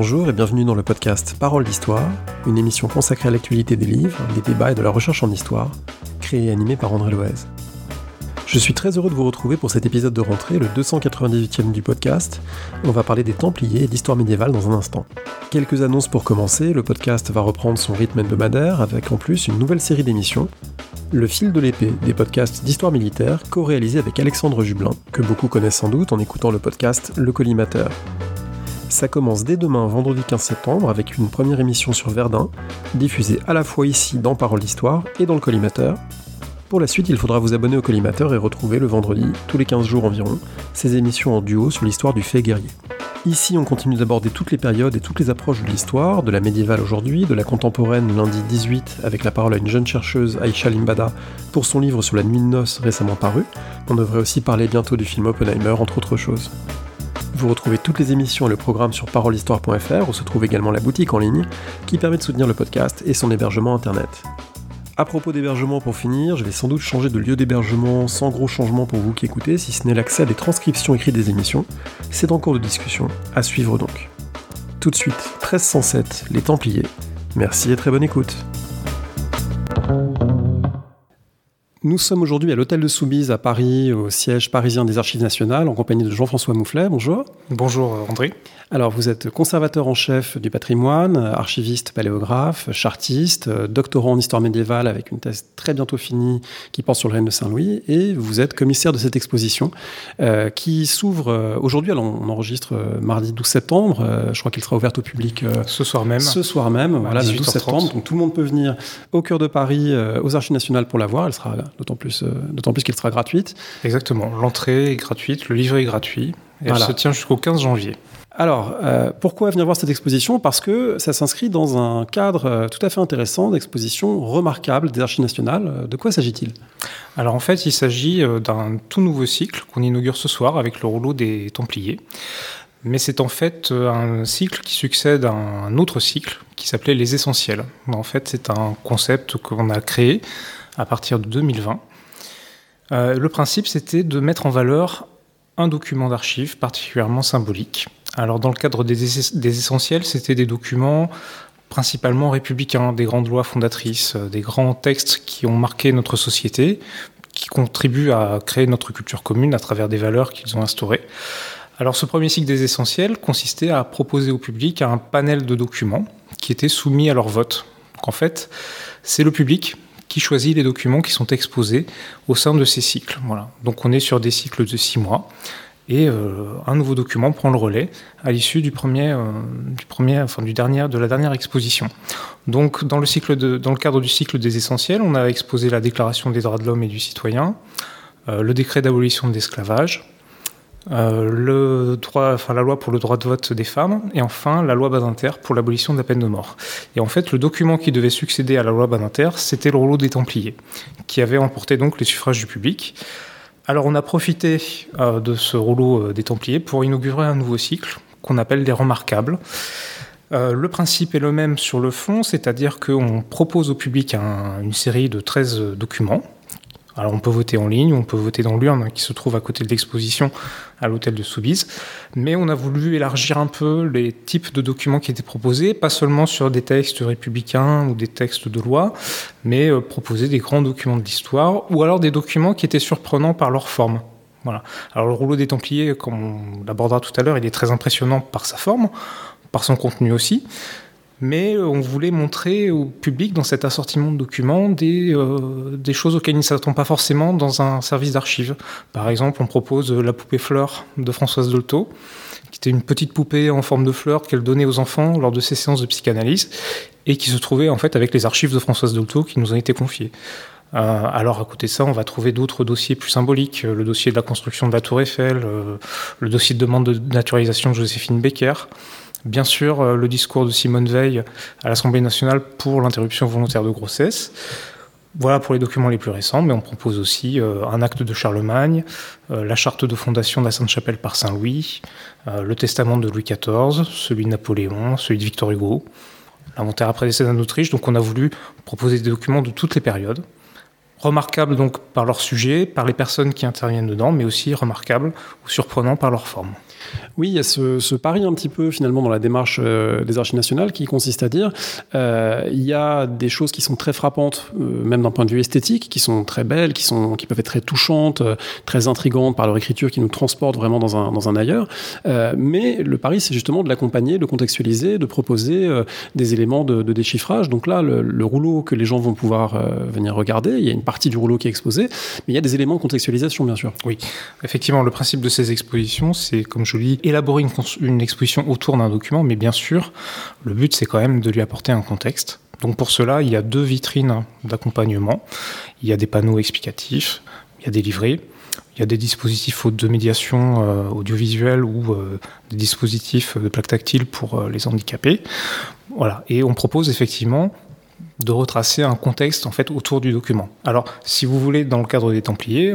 Bonjour et bienvenue dans le podcast Parole d'Histoire, une émission consacrée à l'actualité des livres, des débats et de la recherche en histoire, créée et animée par André Loez. Je suis très heureux de vous retrouver pour cet épisode de rentrée, le 298e du podcast. On va parler des Templiers et d'histoire médiévale dans un instant. Quelques annonces pour commencer, le podcast va reprendre son rythme hebdomadaire avec en plus une nouvelle série d'émissions, Le fil de l'épée, des podcasts d'histoire militaire co-réalisés avec Alexandre Jublin, que beaucoup connaissent sans doute en écoutant le podcast Le Collimateur. Ça commence dès demain, vendredi 15 septembre, avec une première émission sur Verdun, diffusée à la fois ici dans Parole d'Histoire et dans le collimateur. Pour la suite, il faudra vous abonner au collimateur et retrouver le vendredi, tous les 15 jours environ, ces émissions en duo sur l'histoire du fait guerrier. Ici, on continue d'aborder toutes les périodes et toutes les approches de l'histoire, de la médiévale aujourd'hui, de la contemporaine lundi 18, avec la parole à une jeune chercheuse, Aisha Limbada, pour son livre sur la nuit de noces récemment paru. On devrait aussi parler bientôt du film Oppenheimer, entre autres choses. Vous retrouvez toutes les émissions et le programme sur parolehistoire.fr où se trouve également la boutique en ligne qui permet de soutenir le podcast et son hébergement internet. À propos d'hébergement pour finir, je vais sans doute changer de lieu d'hébergement sans gros changement pour vous qui écoutez, si ce n'est l'accès à des transcriptions écrites des émissions. C'est en cours de discussion, à suivre donc. Tout de suite, 1307, les Templiers. Merci et très bonne écoute. Nous sommes aujourd'hui à l'hôtel de Soubise à Paris, au siège parisien des Archives nationales, en compagnie de Jean-François Mouflet. Bonjour. Bonjour André. Alors, vous êtes conservateur en chef du patrimoine, archiviste paléographe, chartiste, doctorant en histoire médiévale avec une thèse très bientôt finie qui porte sur le règne de Saint-Louis, et vous êtes commissaire de cette exposition euh, qui s'ouvre euh, aujourd'hui. Alors, on enregistre euh, mardi 12 septembre. Euh, je crois qu'il sera ouverte au public euh, ce soir même. Ce soir même, voilà, le 12 septembre. Donc, tout le monde peut venir au cœur de Paris, aux Archives nationales pour la voir. Elle sera d'autant plus, d'autant plus qu'elle sera gratuite. Exactement. L'entrée est gratuite, le livret est gratuit, et voilà. elle se tient jusqu'au 15 janvier. Alors, euh, pourquoi venir voir cette exposition? Parce que ça s'inscrit dans un cadre euh, tout à fait intéressant d'exposition remarquable des archives nationales. De quoi s'agit-il? Alors en fait, il s'agit euh, d'un tout nouveau cycle qu'on inaugure ce soir avec le rouleau des Templiers. Mais c'est en fait un cycle qui succède à un autre cycle qui s'appelait Les Essentiels. En fait, c'est un concept qu'on a créé à partir de 2020. Euh, le principe, c'était de mettre en valeur un document d'archives particulièrement symbolique. Alors dans le cadre des, des essentiels, c'était des documents principalement républicains, des grandes lois fondatrices, des grands textes qui ont marqué notre société, qui contribuent à créer notre culture commune à travers des valeurs qu'ils ont instaurées. Alors ce premier cycle des essentiels consistait à proposer au public un panel de documents qui étaient soumis à leur vote. Donc en fait, c'est le public qui choisit les documents qui sont exposés au sein de ces cycles. Voilà. Donc on est sur des cycles de six mois et euh, un nouveau document prend le relais à l'issue du premier, euh, du premier, enfin du dernier, de la dernière exposition. Donc dans le cycle de, dans le cadre du cycle des essentiels, on a exposé la Déclaration des droits de l'homme et du citoyen, euh, le décret d'abolition de l'esclavage, euh, la loi pour le droit de vote des femmes, et enfin la loi Badinter pour l'abolition de la peine de mort. Et en fait, le document qui devait succéder à la loi Badinter, c'était le rouleau des Templiers, qui avait emporté donc les suffrages du public. Alors on a profité euh, de ce rouleau euh, des Templiers pour inaugurer un nouveau cycle qu'on appelle les remarquables. Le principe est le même sur le fond, c'est-à-dire qu'on propose au public un, une série de 13 documents alors on peut voter en ligne, on peut voter dans l'urne qui se trouve à côté de l'exposition à l'hôtel de Soubise, mais on a voulu élargir un peu les types de documents qui étaient proposés, pas seulement sur des textes républicains ou des textes de loi, mais euh, proposer des grands documents de l'histoire ou alors des documents qui étaient surprenants par leur forme. Voilà. Alors le rouleau des Templiers, comme on l'abordera tout à l'heure, il est très impressionnant par sa forme, par son contenu aussi mais on voulait montrer au public dans cet assortiment de documents des, euh, des choses auxquelles il ne s'attend pas forcément dans un service d'archives. Par exemple, on propose la poupée fleur de Françoise Dolto, qui était une petite poupée en forme de fleur qu'elle donnait aux enfants lors de ses séances de psychanalyse et qui se trouvait en fait avec les archives de Françoise Dolto qui nous ont été confiées. Euh, alors à côté de ça, on va trouver d'autres dossiers plus symboliques, le dossier de la construction de la Tour Eiffel, euh, le dossier de demande de naturalisation de Joséphine Becker. Bien sûr, euh, le discours de Simone Veil à l'Assemblée nationale pour l'interruption volontaire de grossesse. Voilà pour les documents les plus récents, mais on propose aussi euh, un acte de Charlemagne, euh, la charte de fondation de la Sainte-Chapelle par Saint-Louis, le testament de Louis XIV, celui de Napoléon, celui de Victor Hugo, l'inventaire après décès d'Autriche. Donc on a voulu proposer des documents de toutes les périodes, remarquables donc par leur sujet, par les personnes qui interviennent dedans, mais aussi remarquables ou surprenants par leur forme. Oui, il y a ce, pari un petit peu finalement dans la démarche euh, des archives nationales qui consiste à dire euh, il y a des choses qui sont très frappantes, euh, même d'un point de vue esthétique, qui sont très belles, qui, sont, qui peuvent être très touchantes, très intrigantes par leur écriture, qui nous transportent vraiment dans un, dans un ailleurs. mais le pari, c'est justement de l'accompagner, de contextualiser, de proposer des éléments de, déchiffrage. Donc là, le, rouleau que les gens vont pouvoir venir regarder, il y a une partie du rouleau qui est exposée, mais il y a des éléments de contextualisation, bien sûr. Oui, effectivement, le principe de ces expositions, c'est, comme lis, élaborer une, exposition autour d'un document, mais bien sûr, le but c'est quand même de lui apporter un contexte. Donc pour cela, il y a deux vitrines d'accompagnement. Il y a des panneaux explicatifs, il y a des livrets, il y a des dispositifs de médiation euh, audiovisuelle ou euh, des dispositifs de plaques tactiles pour euh, les handicapés. Voilà. Et on propose effectivement de retracer un contexte en fait autour du document. Alors, si vous voulez, dans le cadre des Templiers,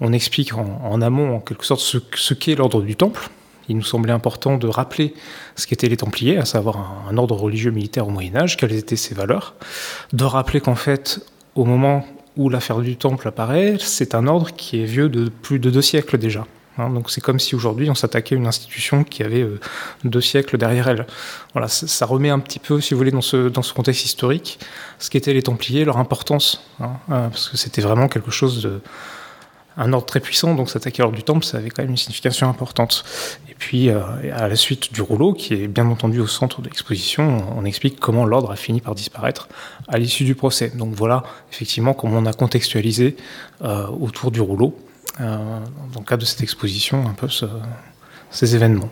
on, explique en, amont en quelque sorte ce, qu'est l'ordre du Temple. Il nous semblait important de rappeler ce qu'étaient les Templiers, à savoir un, ordre religieux militaire au Moyen Âge, quelles étaient ses valeurs, de rappeler qu'en fait, au moment où l'affaire du Temple apparaît, c'est un ordre qui est vieux de plus de deux siècles déjà. Hein, donc c'est comme si aujourd'hui on s'attaquait à une institution qui avait euh, deux siècles derrière elle. Voilà, ça, remet un petit peu, si vous voulez, dans ce, dans ce contexte historique, ce qu'étaient les Templiers, leur importance, hein, euh, parce que c'était vraiment quelque chose de un ordre très puissant, donc s'attaquer à l'ordre du temple, ça avait quand même une signification importante. Et puis, euh, à la suite du rouleau, qui est bien entendu au centre de l'exposition, on explique comment l'ordre a fini par disparaître à l'issue du procès. Donc voilà, effectivement, comment on a contextualisé autour du rouleau dans le cadre de cette exposition, un peu ce, ces événements.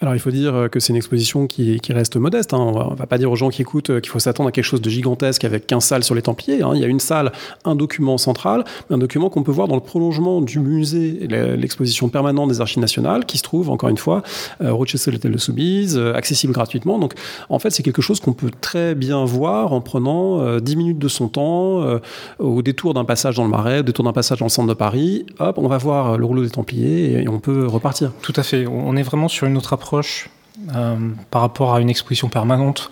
Alors il faut dire euh, que c'est une exposition qui, reste modeste. Hein. On ne va pas dire aux gens qui écoutent euh, qu'il faut s'attendre à quelque chose de gigantesque avec 15 salles sur les Templiers. Hein. Il y a une salle, un document central, un document qu'on peut voir dans le prolongement du musée, l'exposition permanente des archives nationales, qui se trouve, encore une fois, euh, Rochester Hôtel de Soubise, accessible gratuitement. Donc en fait, c'est quelque chose qu'on peut très bien voir en prenant 10 minutes de son temps, au détour d'un passage dans le Marais, au détour d'un passage dans le centre de Paris. Hop, on va voir le rouleau des Templiers et on peut repartir. Tout à fait on est vraiment sur une autre approche euh, par rapport à une exposition permanente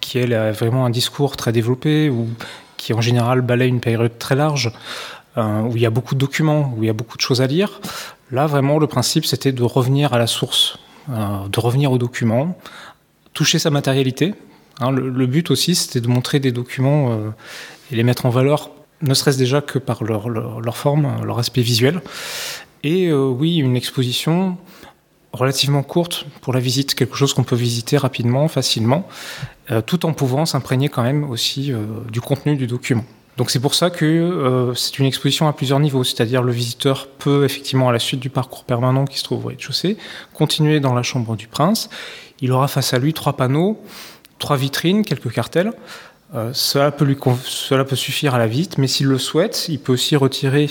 qui elle a vraiment un discours très développé ou qui en général balaye une période très large euh, où il y a beaucoup de documents, où il y a beaucoup de choses à lire. Là vraiment le principe c'était de revenir à la source, euh, de revenir aux documents, toucher sa matérialité. Hein, le, but aussi c'était de montrer des documents et les mettre en valeur ne serait-ce déjà que par leur, forme, leur aspect visuel. Et oui, une exposition, relativement courte pour la visite, quelque chose qu'on peut visiter rapidement, facilement, euh, tout en pouvant s'imprégner quand même aussi euh, du contenu du document. Donc c'est pour ça que euh, c'est une exposition à plusieurs niveaux, c'est-à-dire le visiteur peut effectivement à la suite du parcours permanent qui se trouve au rez-de-chaussée continuer dans la chambre du prince. Il aura face à lui trois panneaux, trois vitrines, quelques cartels. cela, peut lui cela peut suffire à la visite, mais s'il le souhaite, il peut aussi retirer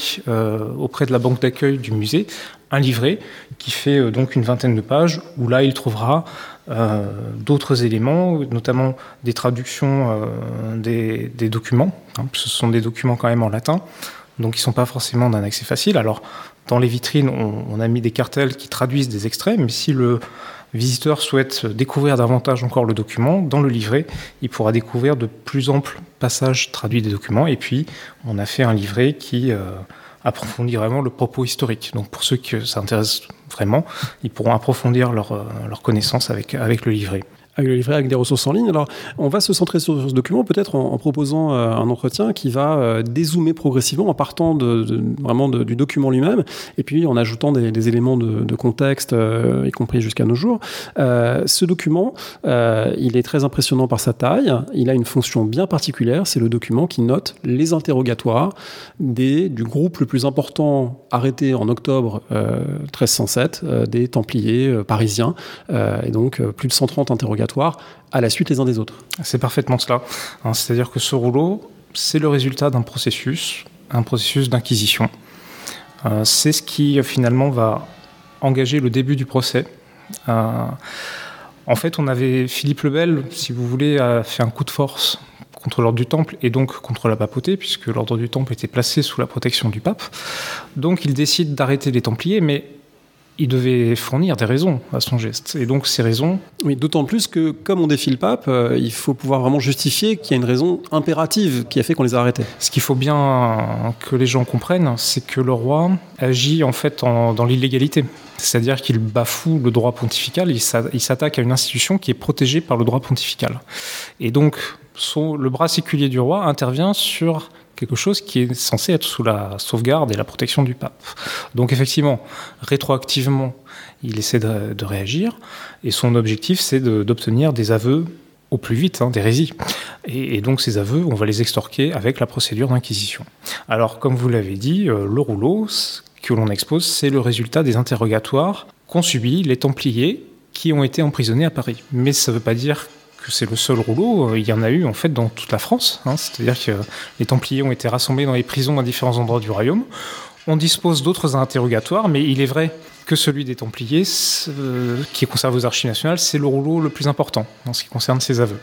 auprès de la banque d'accueil du musée un livret qui fait euh, donc une vingtaine de pages, où là il trouvera euh, d'autres éléments, notamment des traductions euh, des, documents. Hein, ce sont des documents quand même en latin, donc ils ne sont pas forcément d'un accès facile. Alors dans les vitrines, on, a mis des cartels qui traduisent des extraits, mais si le visiteur souhaite découvrir davantage encore le document, dans le livret, il pourra découvrir de plus amples passages traduits des documents. Et puis, on a fait un livret qui approfondir vraiment le propos historique. Donc pour ceux qui s'intéressent vraiment, ils pourront approfondir leur, euh, leur connaissance avec, avec le livret avec le livret, avec des ressources en ligne. Alors, on va se centrer sur ce document peut-être en, proposant euh, un entretien qui va euh, dézoomer progressivement en partant vraiment du document lui-même et puis en ajoutant des, éléments de, contexte, euh, y compris jusqu'à nos jours. ce document, il est très impressionnant par sa taille. Il a une fonction bien particulière. C'est le document qui note les interrogatoires du groupe le plus important arrêté en octobre 1307 des Templiers parisiens. et donc, plus de 130 interrogatoires à la suite les uns des autres. C'est parfaitement cela. Hein, c'est-à-dire que ce rouleau, c'est le résultat d'un processus, un processus d'inquisition. Euh, c'est ce qui finalement va engager le début du procès. Euh, en fait, on avait Philippe le Bel, si vous voulez, a fait un coup de force contre l'ordre du Temple et donc contre la papauté, puisque l'ordre du Temple était placé sous la protection du pape. Donc il décide d'arrêter les Templiers, mais il devait fournir des raisons à son geste. Et donc ces raisons... Oui, d'autant plus que comme on défie le pape, euh, il faut pouvoir vraiment justifier qu'il y a une raison impérative qui a fait qu'on les a arrêtés. Ce qu'il faut bien que les gens comprennent, c'est que le roi agit en fait dans l'illégalité. c'est-à-dire qu'il bafoue le droit pontifical, il s'attaque à une institution qui est protégée par le droit pontifical. Et donc, le bras séculier du roi intervient sur quelque chose qui est censé être sous la sauvegarde et la protection du pape. Donc effectivement, rétroactivement, il essaie de, réagir, et son objectif, c'est d'obtenir des aveux au plus vite, hein, d'hérésie. Et, donc ces aveux, on va les extorquer avec la procédure d'inquisition. Alors, comme vous l'avez dit, euh, le rouleau que l'on expose, c'est le résultat des interrogatoires qu'ont subis les Templiers qui ont été emprisonnés à Paris. Mais ça ne veut pas dire c'est le seul rouleau, il y en a eu en fait dans toute la France. Hein. C'est-à-dire que les Templiers ont été rassemblés dans les prisons à différents endroits du royaume. On dispose d'autres interrogatoires, mais il est vrai que celui des Templiers, euh, qui est conservé aux archives nationales, c'est le rouleau le plus important en ce qui concerne ces aveux.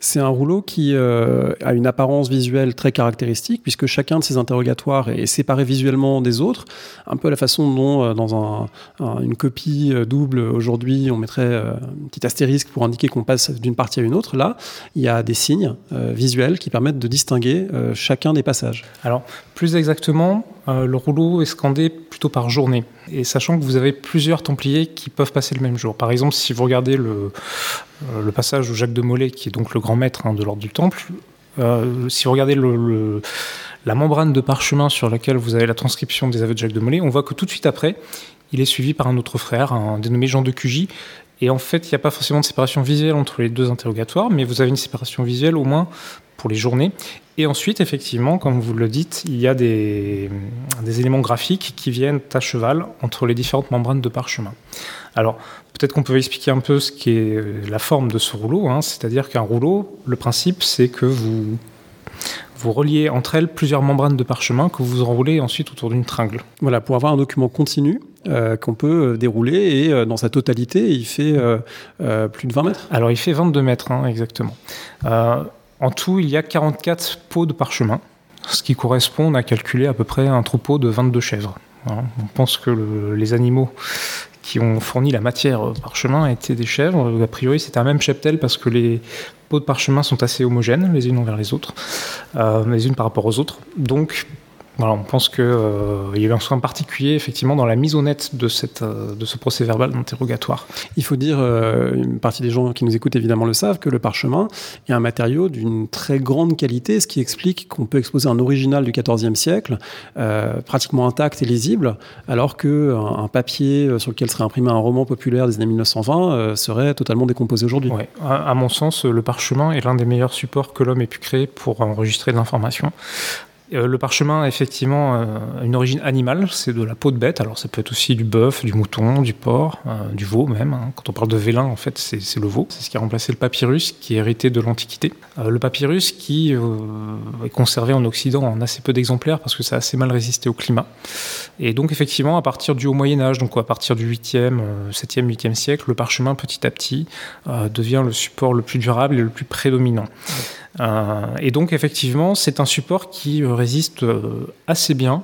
C'est un rouleau qui euh, a une apparence visuelle très caractéristique, puisque chacun de ces interrogatoires est séparé visuellement des autres, un peu à la façon dont euh, dans une copie euh, double aujourd'hui on mettrait un petit astérisque pour indiquer qu'on passe d'une partie à une autre. Là, il y a des signes visuels qui permettent de distinguer chacun des passages. Alors, plus exactement, le rouleau est scandé plutôt par journée. Et sachant que vous avez plusieurs Templiers qui peuvent passer le même jour. Par exemple, si vous regardez le, euh, passage où Jacques de Molay, qui est donc le grand maître hein, de l'ordre du Temple, euh, si vous regardez la membrane de parchemin sur laquelle vous avez la transcription des aveux de Jacques de Molay, on voit que tout de suite après, il est suivi par un autre frère, un dénommé Jean de Cugy. Et en fait, il n'y a pas forcément de séparation visuelle entre les deux interrogatoires, mais vous avez une séparation visuelle au moins pour les journées. Et ensuite, effectivement, comme vous le dites, il y a des, éléments graphiques qui viennent à cheval entre les différentes membranes de parchemin. Alors, peut-être qu'on peut expliquer un peu ce qui est la forme de ce rouleau. Hein. C'est-à-dire qu'un rouleau, le principe, c'est que vous, vous reliez entre elles plusieurs membranes de parchemin que vous enroulez ensuite autour d'une tringle. Voilà, pour avoir un document continu euh, qu'on peut euh, dérouler et euh, dans sa totalité, il fait plus de 20 mètres Alors, il fait 22 mètres, hein, exactement. en tout, il y a 44 pots de parchemin, ce qui correspond à calculer à peu près un troupeau de 22 chèvres. Hein. On pense que les animaux qui ont fourni la matière parchemin étaient des chèvres. A priori, c'était un même cheptel parce que les pots de parchemin sont assez homogènes les unes envers les autres, euh, les unes par rapport aux autres. Donc, on pense qu'il euh, y a eu un soin particulier effectivement dans la mise au net de, cette, euh, de ce procès verbal d'interrogatoire. Il faut dire, euh, une partie des gens qui nous écoutent évidemment le savent, que le parchemin est un matériau d'une très grande qualité, ce qui explique qu'on peut exposer un original du XIVe siècle, pratiquement intact et lisible, alors qu'un un papier sur lequel serait imprimé un roman populaire des années 1920 serait totalement décomposé aujourd'hui. Ouais. À, à mon sens, le parchemin est l'un des meilleurs supports que l'homme ait pu créer pour enregistrer de l'information. Euh, le parchemin a effectivement euh, une origine animale, c'est de la peau de bête. Alors ça peut être aussi du bœuf, du mouton, du porc, euh, du veau même. Hein. Quand on parle de vélin, en fait, c'est le veau. C'est ce qui a remplacé le papyrus qui est hérité de l'Antiquité. le papyrus qui est conservé en Occident en assez peu d'exemplaires parce que ça a assez mal résisté au climat. Et donc effectivement, à partir du Haut Moyen Âge, donc à partir du 8e, 7e, 8e siècle, le parchemin petit à petit devient le support le plus durable et le plus prédominant. Et donc effectivement, c'est un support qui résiste euh, assez bien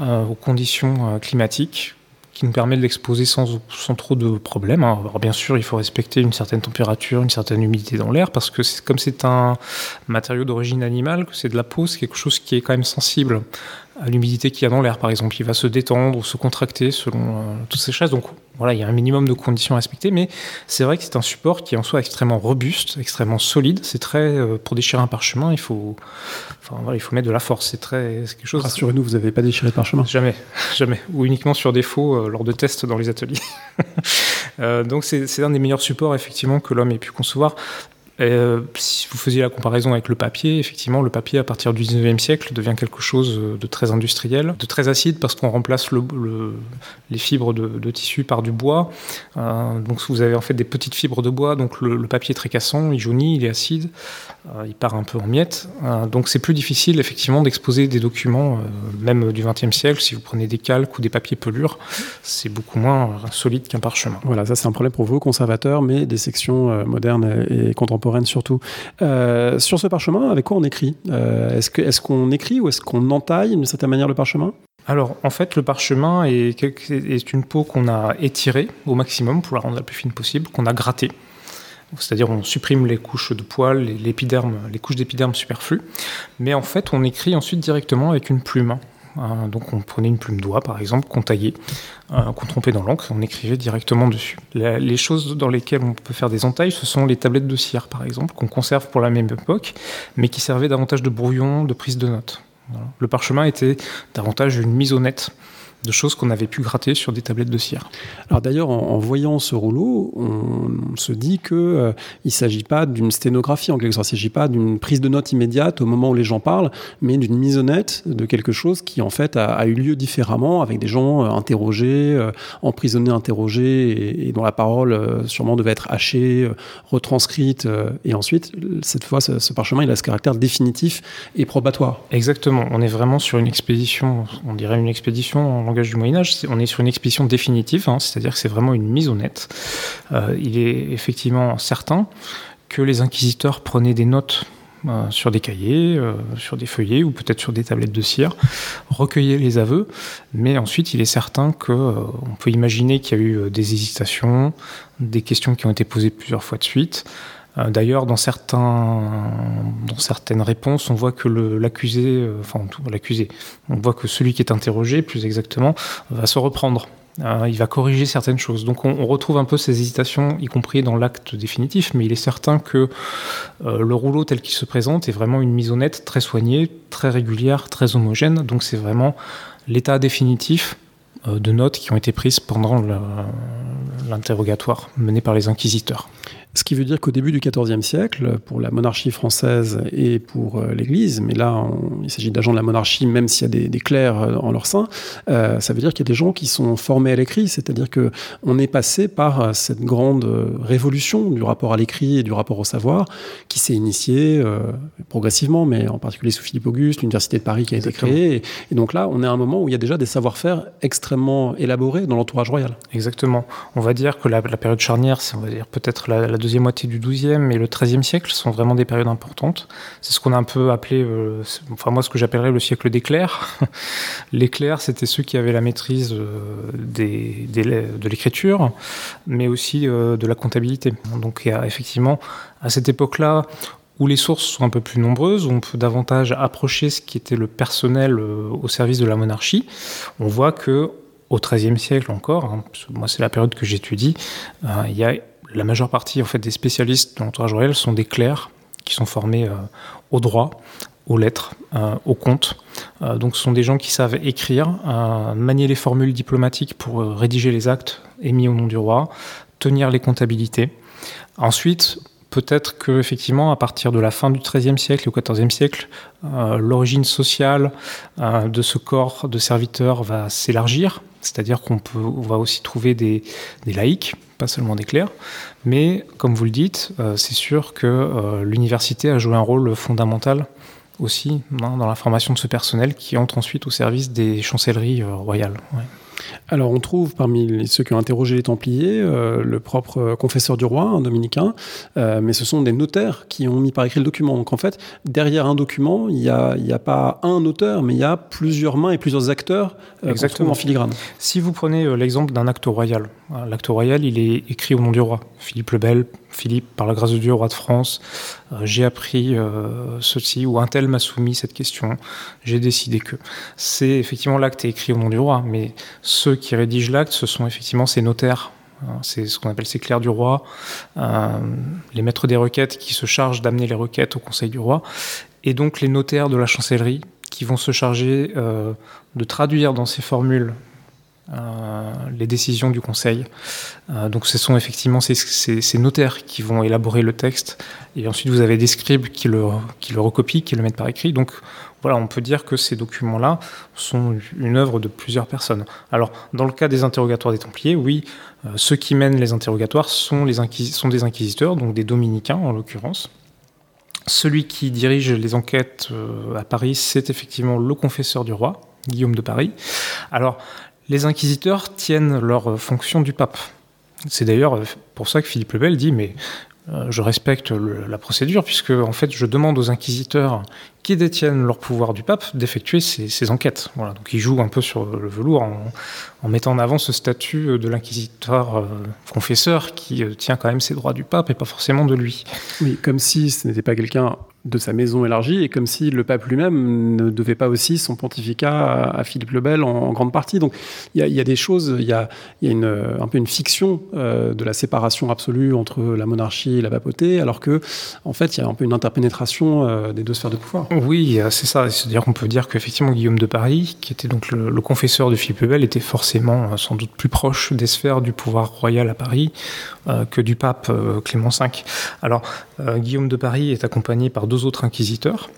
euh, aux conditions climatiques qui nous permet de l'exposer sans, sans, trop de problèmes. Hein. Alors bien sûr, il faut respecter une certaine température, une certaine humidité dans l'air, parce que comme c'est un matériau d'origine animale, que c'est de la peau, c'est quelque chose qui est quand même sensible à l'humidité qu'il y a dans l'air, par exemple. Il va se détendre ou se contracter selon euh, toutes ces choses. Donc voilà, il y a un minimum de conditions à respecter, mais c'est vrai que c'est un support qui est en soi extrêmement robuste, extrêmement solide. C'est très euh, pour déchirer un parchemin, il faut, enfin voilà, il faut mettre de la force. C'est très quelque chose. Rassurez-nous, vous n'avez pas déchiré de parchemin Jamais, jamais, ou uniquement sur défaut euh, lors de tests dans les ateliers. donc c'est un des meilleurs supports effectivement que l'homme ait pu concevoir. Euh, si vous faisiez la comparaison avec le papier, effectivement, le papier à partir du 19e siècle devient quelque chose de très industriel, de très acide parce qu'on remplace le, les fibres de, tissu par du bois. Euh, donc vous avez en fait des petites fibres de bois, donc le, papier est très cassant, il jaunit, il est acide, euh, il part un peu en miettes. donc c'est plus difficile effectivement d'exposer des documents, même du 20e siècle. Si vous prenez des calques ou des papiers pelures, c'est beaucoup moins solide qu'un parchemin. Voilà, ça c'est un problème pour vos conservateurs, mais des sections modernes et contemporaines surtout. Euh, sur ce parchemin, avec quoi on écrit? Euh, Est-ce qu'on écrit ou est-ce qu'on entaille d'une certaine manière le parchemin? Alors, en fait, le parchemin est, une peau qu'on a étirée au maximum pour la rendre la plus fine possible, qu'on a grattée. C'est-à-dire, on supprime les couches de poils, l'épiderme, les couches d'épiderme superflues. Mais en fait, on écrit ensuite directement avec une plume. Hein, donc on prenait une plume d'oie, par exemple, qu'on taillait, euh, qu'on trompait dans l'encre, on écrivait directement dessus. les choses dans lesquelles on peut faire des entailles, ce sont les tablettes de cire, par exemple, qu'on conserve pour la même époque, mais qui servaient davantage de brouillon, de prise de notes. Le parchemin était davantage une mise au net de choses qu'on avait pu gratter sur des tablettes de cire. Alors d'ailleurs, en, voyant ce rouleau, on, se dit que euh, il ne s'agit pas d'une sténographie en quelque sorte, il ne s'agit pas d'une prise de notes immédiate au moment où les gens parlent, mais d'une mise au net de quelque chose qui en fait a, eu lieu différemment avec des gens euh, interrogés, euh, emprisonnés, interrogés et, dont la parole sûrement devait être hachée, retranscrite et ensuite cette fois ce, ce, parchemin il a ce caractère définitif et probatoire. Exactement, on est vraiment sur une expédition, on dirait une expédition langage du Moyen Âge, on est sur une expédition définitive, hein, c'est-à-dire que c'est vraiment une mise au net. Euh, il est effectivement certain que les inquisiteurs prenaient des notes euh, sur des cahiers, euh, sur des feuillets ou peut-être sur des tablettes de cire, recueillaient les aveux, mais ensuite il est certain qu'on peut imaginer qu'il y a eu des hésitations, des questions qui ont été posées plusieurs fois de suite. D'ailleurs, dans, certaines réponses, on voit que l'accusé, euh, enfin l'accusé, on voit que celui qui est interrogé, plus exactement, va se reprendre. Euh, il va corriger certaines choses. Donc on, retrouve un peu ces hésitations, y compris dans l'acte définitif, mais il est certain que euh, le rouleau tel qu'il se présente est vraiment une mise net très soignée, très régulière, très homogène. Donc c'est vraiment l'état définitif de notes qui ont été prises pendant l'interrogatoire mené par les inquisiteurs. Ce qui veut dire qu'au début du XIVe siècle, pour la monarchie française et pour euh, l'Église, mais là il s'agit d'agents de la monarchie, même s'il y a des, clercs euh, en leur sein, euh, ça veut dire qu'il y a des gens qui sont formés à l'écrit, c'est-à-dire que on est passé par cette grande révolution du rapport à l'écrit et du rapport au savoir, qui s'est initiée progressivement, mais en particulier sous Philippe Auguste, l'université de Paris qui a été créée, et, donc là on est à un moment où il y a déjà des savoir-faire extrêmement élaborés dans l'entourage royal. Exactement. On va dire que la, période charnière, c'est on va dire peut-être la deuxième moitié du XIIe et le XIIIe siècle sont vraiment des périodes importantes. C'est ce qu'on a un peu appelé, euh, enfin moi ce que j'appellerais le siècle des clercs. les clercs, c'était ceux qui avaient la maîtrise euh, de l'écriture, mais aussi euh, de la comptabilité. Donc effectivement à cette époque-là où les sources sont un peu plus nombreuses, où on peut davantage approcher ce qui était le personnel au service de la monarchie. On voit que au XIIIe siècle encore, hein, moi c'est la période que j'étudie, il y a la majeure partie en fait, des spécialistes de l'entourage royal sont des clercs qui sont formés euh, au droit, aux lettres, euh, au compte. Euh, donc ce sont des gens qui savent écrire, manier les formules diplomatiques pour rédiger les actes émis au nom du roi, tenir les comptabilités. Ensuite, peut-être que effectivement, à partir de la fin du XIIIe siècle au XIVe siècle, l'origine sociale de ce corps de serviteurs va s'élargir, c'est-à-dire qu'on peut, va aussi trouver des, laïcs pas seulement des clercs. Mais comme vous le dites, euh, c'est sûr que euh, l'université a joué un rôle fondamental aussi hein, dans la formation de ce personnel qui entre ensuite au service des chancelleries euh, royales. Alors on trouve parmi ceux qui ont interrogé les Templiers euh, le propre euh, confesseur du roi, un dominicain, euh, mais ce sont des notaires qui ont mis par écrit le document. Donc en fait, derrière un document, il n'y a, a, pas un auteur, mais il y a plusieurs mains et plusieurs acteurs Exactement. en filigrane. Si vous prenez l'exemple d'un acte royal, l'acte royal, il est écrit au nom du roi. Philippe le Bel, Philippe, par la grâce de Dieu, roi de France, j'ai appris ceci, ou un tel m'a soumis cette question, j'ai décidé que. C'est effectivement l'acte écrit au nom du roi, mais ceux qui rédigent l'acte, ce sont effectivement ces notaires. Hein, c'est ce qu'on appelle ces clercs du roi, euh, les maîtres des requêtes qui se chargent d'amener les requêtes au conseil du roi, et donc les notaires de la chancellerie qui vont se charger euh, de traduire dans ces formules les décisions du Conseil. donc ce sont effectivement ces, notaires qui vont élaborer le texte, et ensuite vous avez des scribes qui le, recopient, qui le mettent par écrit. Donc voilà, on peut dire que ces documents-là sont une œuvre de plusieurs personnes. Alors, dans le cas des interrogatoires des Templiers, oui, euh, ceux qui mènent les interrogatoires sont, des inquisiteurs, donc des dominicains en l'occurrence. Celui qui dirige les enquêtes euh, à Paris, c'est effectivement le confesseur du roi, Guillaume de Paris. Alors, les inquisiteurs tiennent leur fonction du pape. C'est d'ailleurs euh, pour ça que Philippe le Bel dit, mais je respecte la procédure, puisque en fait je demande aux inquisiteurs qui détiennent leur pouvoir du pape d'effectuer ces, enquêtes. Voilà, donc ils jouent un peu sur le velours en, mettant en avant ce statut de l'inquisiteur euh, confesseur qui euh, tient quand même ses droits du pape et pas forcément de lui. Oui, comme si ce n'était pas quelqu'un de sa maison élargie, et comme si le pape lui-même ne devait pas aussi son pontificat à, Philippe le Bel en, grande partie. Donc il y, a des choses, il y a, une, un peu une fiction euh, de la séparation absolue entre la monarchie et la papauté, alors que en fait il y a un peu une interpénétration euh, des deux sphères de pouvoir. Oui, c'est ça. C'est-à-dire qu'on peut dire qu'effectivement Guillaume de Paris, qui était donc le, confesseur de Philippe le Bel, était forcément euh, sans doute plus proche des sphères du pouvoir royal à Paris que du pape Clément V. Alors Guillaume de Paris est accompagné par deux autres inquisiteurs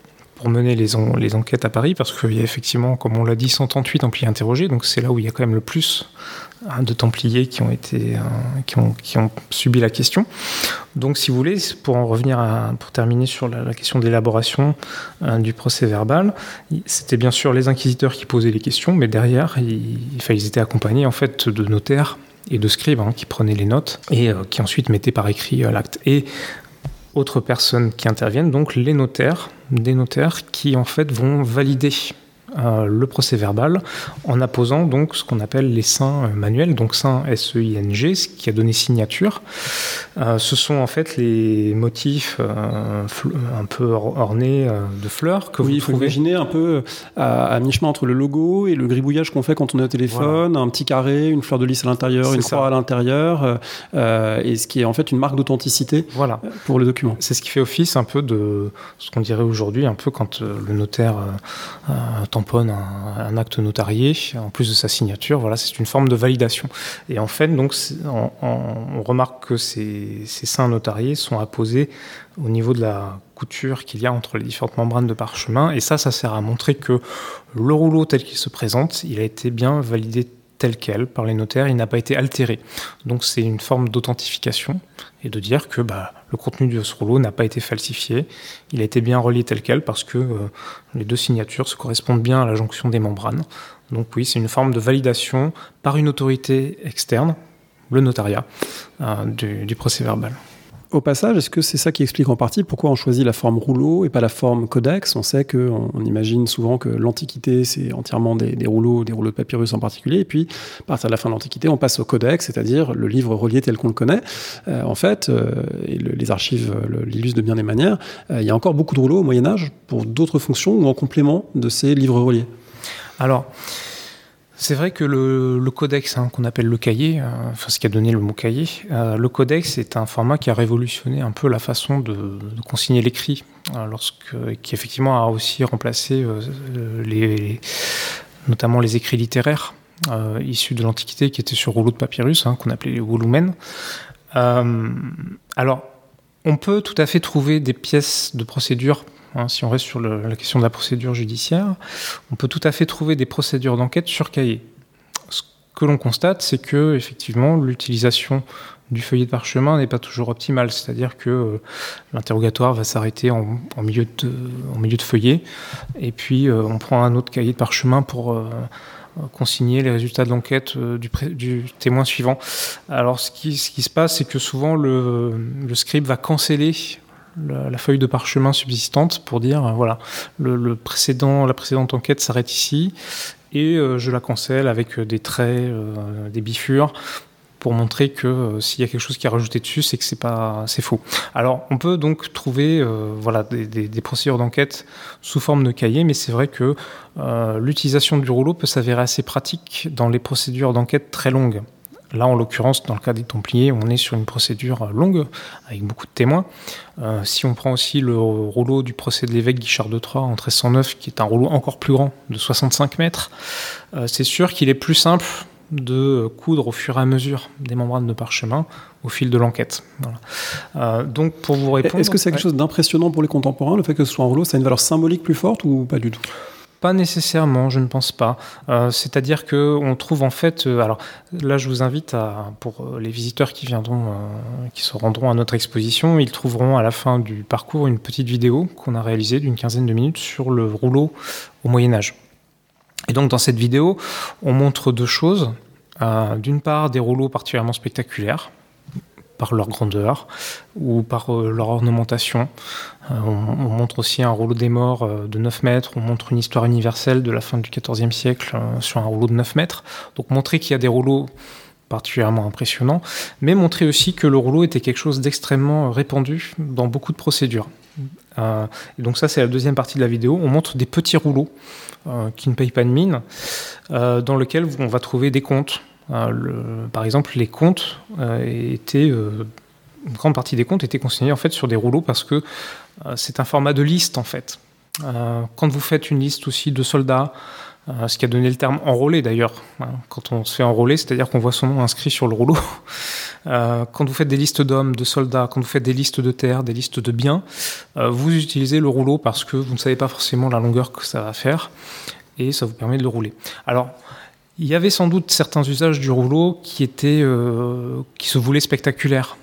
pour mener les, enquêtes à Paris, parce qu'il y a effectivement, comme on l'a dit, 138 Templiers interrogés, donc c'est là où il y a quand même le plus hein, de Templiers qui ont, été, euh, qui, ont, subi la question. Donc si vous voulez, pour en revenir à, pour terminer sur la, question de l'élaboration euh, du procès verbal, c'était bien sûr les inquisiteurs qui posaient les questions, mais derrière, ils, ils étaient accompagnés en fait de notaires et de scribes hein, qui prenaient les notes et euh, qui ensuite mettaient par écrit l'acte. Et autres personnes qui interviennent, donc les notaires, des notaires qui en fait vont valider euh, le procès verbal en apposant donc ce qu'on appelle les seins manuels, donc seins S-E-I-N-G, ce qui a donné signature. Euh, ce sont en fait les motifs euh, un peu ornés de fleurs que oui, vous trouvez. Il faut imaginer un peu à, mi-chemin entre le logo et le gribouillage qu'on fait quand on est au téléphone, un petit carré, une fleur de lys à l'intérieur, une croix à l'intérieur, et ce qui est en fait une marque d'authenticité voilà. pour le document. C'est ce qui fait office un peu de ce qu'on dirait aujourd'hui, un peu quand le notaire un, acte notarié, en plus de sa signature. Voilà, c'est une forme de validation. Et en fait, donc, on, remarque que ces, ces seins notariés sont apposés au niveau de la couture qu'il y a entre les différentes membranes de parchemin. Et ça, ça sert à montrer que le rouleau tel qu'il se présente, il a été bien validé tel quel par les notaires, il n'a pas été altéré. Donc c'est une forme d'authentification et de dire que bah, le contenu de ce rouleau n'a pas été falsifié, il a été bien relié tel quel parce que euh, les deux signatures se correspondent bien à la jonction des membranes. Donc oui, c'est une forme de validation par une autorité externe, le notariat, euh, du procès verbal. Au passage, est-ce que c'est ça qui explique en partie pourquoi on choisit la forme rouleau et pas la forme codex? On sait qu'on on imagine souvent que l'Antiquité, c'est entièrement des, rouleaux, des rouleaux de papyrus en particulier, et puis à partir de la fin de l'Antiquité, on passe au codex, c'est-à-dire le livre relié tel qu'on le connaît. Euh, en fait, euh, et les archives l'illustrent de bien des manières, euh, il y a encore beaucoup de rouleaux au Moyen Âge pour d'autres fonctions ou en complément de ces livres reliés? Alors, c'est vrai que le, codex, hein, qu'on appelle le cahier, euh, enfin ce qui a donné le mot cahier, euh, le codex est un format qui a révolutionné un peu la façon de, consigner l'écrit, euh, qui effectivement a aussi remplacé les, notamment les écrits littéraires issus de l'Antiquité qui étaient sur rouleau de papyrus, hein, qu'on appelait les volumen. alors, on peut tout à fait trouver des pièces de procédure Hein, si on reste sur la question de la procédure judiciaire, on peut tout à fait trouver des procédures d'enquête sur cahier. Ce que l'on constate, c'est que effectivement l'utilisation du feuillet de parchemin n'est pas toujours optimale, c'est-à-dire que euh, l'interrogatoire va s'arrêter en, milieu de, feuillet, et puis euh, on prend un autre cahier de parchemin pour euh, consigner les résultats de l'enquête du, témoin suivant. Alors ce qui, ce qui se passe, c'est que souvent le, le scribe va canceller la, feuille de parchemin subsistante pour dire euh, voilà le, précédent la précédente enquête s'arrête ici et euh, je la cancelle avec euh, des traits des bifures pour montrer que s'il y a quelque chose qui est rajouté dessus, c'est que c'est pas, c'est faux. Alors, on peut donc trouver, voilà, des, des, procédures d'enquête sous forme de cahier, mais c'est vrai que l'utilisation du rouleau peut s'avérer assez pratique dans les procédures d'enquête très longues. Là, en l'occurrence, dans le cas des Templiers, on est sur une procédure longue, avec beaucoup de témoins. Euh, si on prend aussi le rouleau du procès de l'évêque Guichard de Troyes en 1309, qui est un rouleau encore plus grand, de 65 mètres, euh, c'est sûr qu'il est plus simple de coudre au fur et à mesure des membranes de parchemin au fil de l'enquête. Euh, donc, pour vous répondre... Est-ce que c'est quelque chose d'impressionnant pour les contemporains, le fait que ce soit un rouleau Ça a une valeur symbolique plus forte ou pas du tout? Pas nécessairement, je ne pense pas. Euh, c'est-à-dire que on trouve en fait, euh, alors là, je vous invite à, pour euh, les visiteurs qui viendront, qui se rendront à notre exposition, ils trouveront à la fin du parcours une petite vidéo qu'on a réalisée d'une quinzaine de minutes sur le rouleau au Moyen Âge. Et donc dans cette vidéo, on montre deux choses. D'une part, des rouleaux particulièrement spectaculaires, par leur grandeur ou par euh, leur ornementation. Euh, on, montre aussi un rouleau des morts euh, de 9 mètres, on montre une histoire universelle de la fin du XIVe siècle sur un rouleau de 9 mètres. Donc montrer qu'il y a des rouleaux particulièrement impressionnants, mais montrer aussi que le rouleau était quelque chose d'extrêmement répandu dans beaucoup de procédures. et donc ça, c'est la deuxième partie de la vidéo. On montre des petits rouleaux qui ne payent pas de mine, dans lesquels on va trouver des comptes. Par exemple, les comptes étaient une grande partie des comptes étaient consignés en fait sur des rouleaux parce que c'est un format de liste en fait. quand vous faites une liste aussi de soldats, euh, ce qui a donné le terme enrôlé d'ailleurs. Hein, quand on se fait enrôler, c'est-à-dire qu'on voit son nom inscrit sur le rouleau. Euh, quand vous faites des listes d'hommes, de soldats, quand vous faites des listes de terres, des listes de biens, euh, vous utilisez le rouleau parce que vous ne savez pas forcément la longueur que ça va faire et ça vous permet de le rouler. Alors, il y avait sans doute certains usages du rouleau qui qui se voulaient spectaculaires.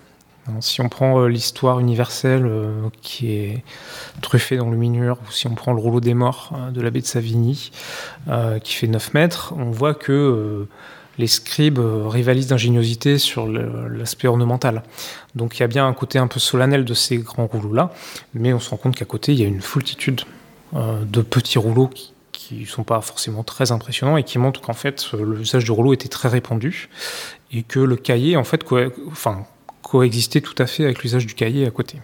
Si on prend euh, l'histoire universelle euh, qui est truffée dans le minure, ou si on prend le rouleau des morts hein, de l'abbé de Savigny, euh, qui fait 9 mètres, on voit que les scribes rivalisent d'ingéniosité sur l'aspect ornemental. Donc il y a bien un côté un peu solennel de ces grands rouleaux-là, mais on se rend compte qu'à côté, il y a une foultitude de petits rouleaux qui ne sont pas forcément très impressionnants et qui montrent qu'en fait l'usage du rouleau était très répandu et que le cahier en fait coexister tout à fait avec l'usage du cahier à côté.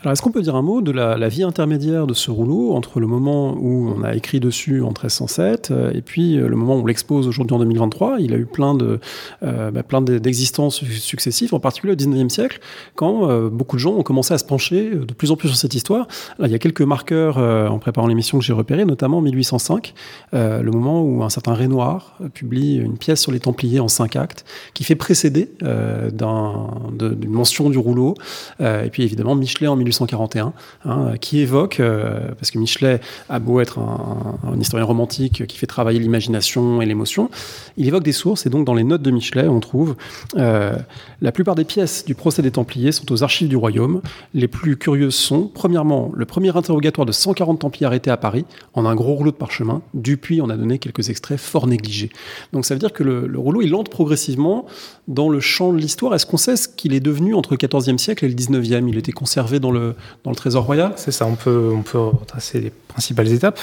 Alors, est-ce qu'on peut dire un mot de la, vie intermédiaire de ce rouleau entre le moment où on a écrit dessus en 1307 euh, et puis euh, le moment où on l'expose aujourd'hui en 2023 Il a eu plein de euh, bah, plein d'existences successives, en particulier au 19e siècle, quand beaucoup de gens ont commencé à se pencher de plus en plus sur cette histoire. Il y a quelques marqueurs en préparant l'émission que j'ai repérés, notamment en 1805, le moment où un certain Renoir publie une pièce sur les Templiers en cinq actes, qui fait précéder d'une mention du rouleau, et puis évidemment Michelet en 1841, hein, qui évoque, euh, parce que Michelet a beau être un, historien romantique qui fait travailler l'imagination et l'émotion, il évoque des sources, et donc dans les notes de Michelet, on trouve euh, la plupart des pièces du procès des Templiers sont aux archives du royaume. Les plus curieuses sont, premièrement, le premier interrogatoire de 140 Templiers arrêtés à Paris, en un gros rouleau de parchemin. Dupuis on a donné quelques extraits fort négligés. Donc ça veut dire que le, le rouleau, il entre progressivement dans le champ de l'histoire. Est-ce qu'on sait ce qu'il est devenu entre le XIVe siècle et le XIXe Il était conservé dans le dans le trésor royal C'est ça, on peut, on peut retracer les principales étapes.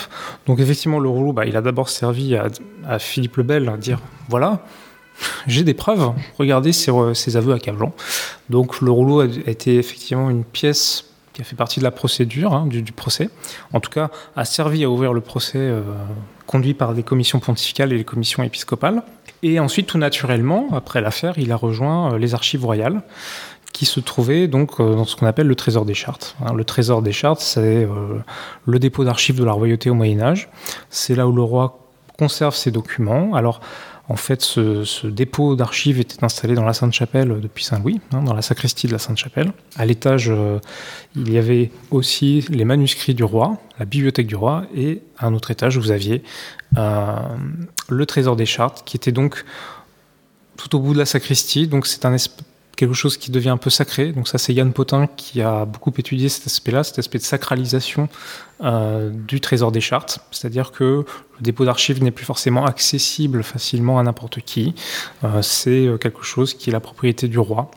Donc effectivement, le rouleau, bah, il a d'abord servi à, Philippe le Bel à dire, voilà, j'ai des preuves, regardez ses, aveux accablants. Donc le rouleau a, été effectivement une pièce qui a fait partie de la procédure, hein, du, procès. En tout cas, a servi à ouvrir le procès euh, conduit par les commissions pontificales et les commissions épiscopales. Et ensuite, tout naturellement, après l'affaire, il a rejoint euh, les archives royales qui se trouvait donc euh, dans ce qu'on appelle le trésor des chartes. Hein, le trésor des chartes, c'est euh, le dépôt d'archives de la royauté au Moyen Âge. C'est là où le roi conserve ses documents. Alors, en fait, ce, dépôt d'archives était installé dans la Sainte-Chapelle depuis Saint-Louis, hein, dans la sacristie de la Sainte-Chapelle. À l'étage, euh, il y avait aussi les manuscrits du roi, la bibliothèque du roi, et à un autre étage, vous aviez le trésor des chartes, qui était donc tout au bout de la sacristie. Donc, c'est un quelque chose qui devient un peu sacré. Donc ça, c'est Yann Potin qui a beaucoup étudié cet aspect-là, cet aspect de sacralisation euh, du trésor des chartes. C'est-à-dire que le dépôt d'archives n'est plus forcément accessible facilement à n'importe qui. Euh, c'est euh, quelque chose qui est la propriété du roi.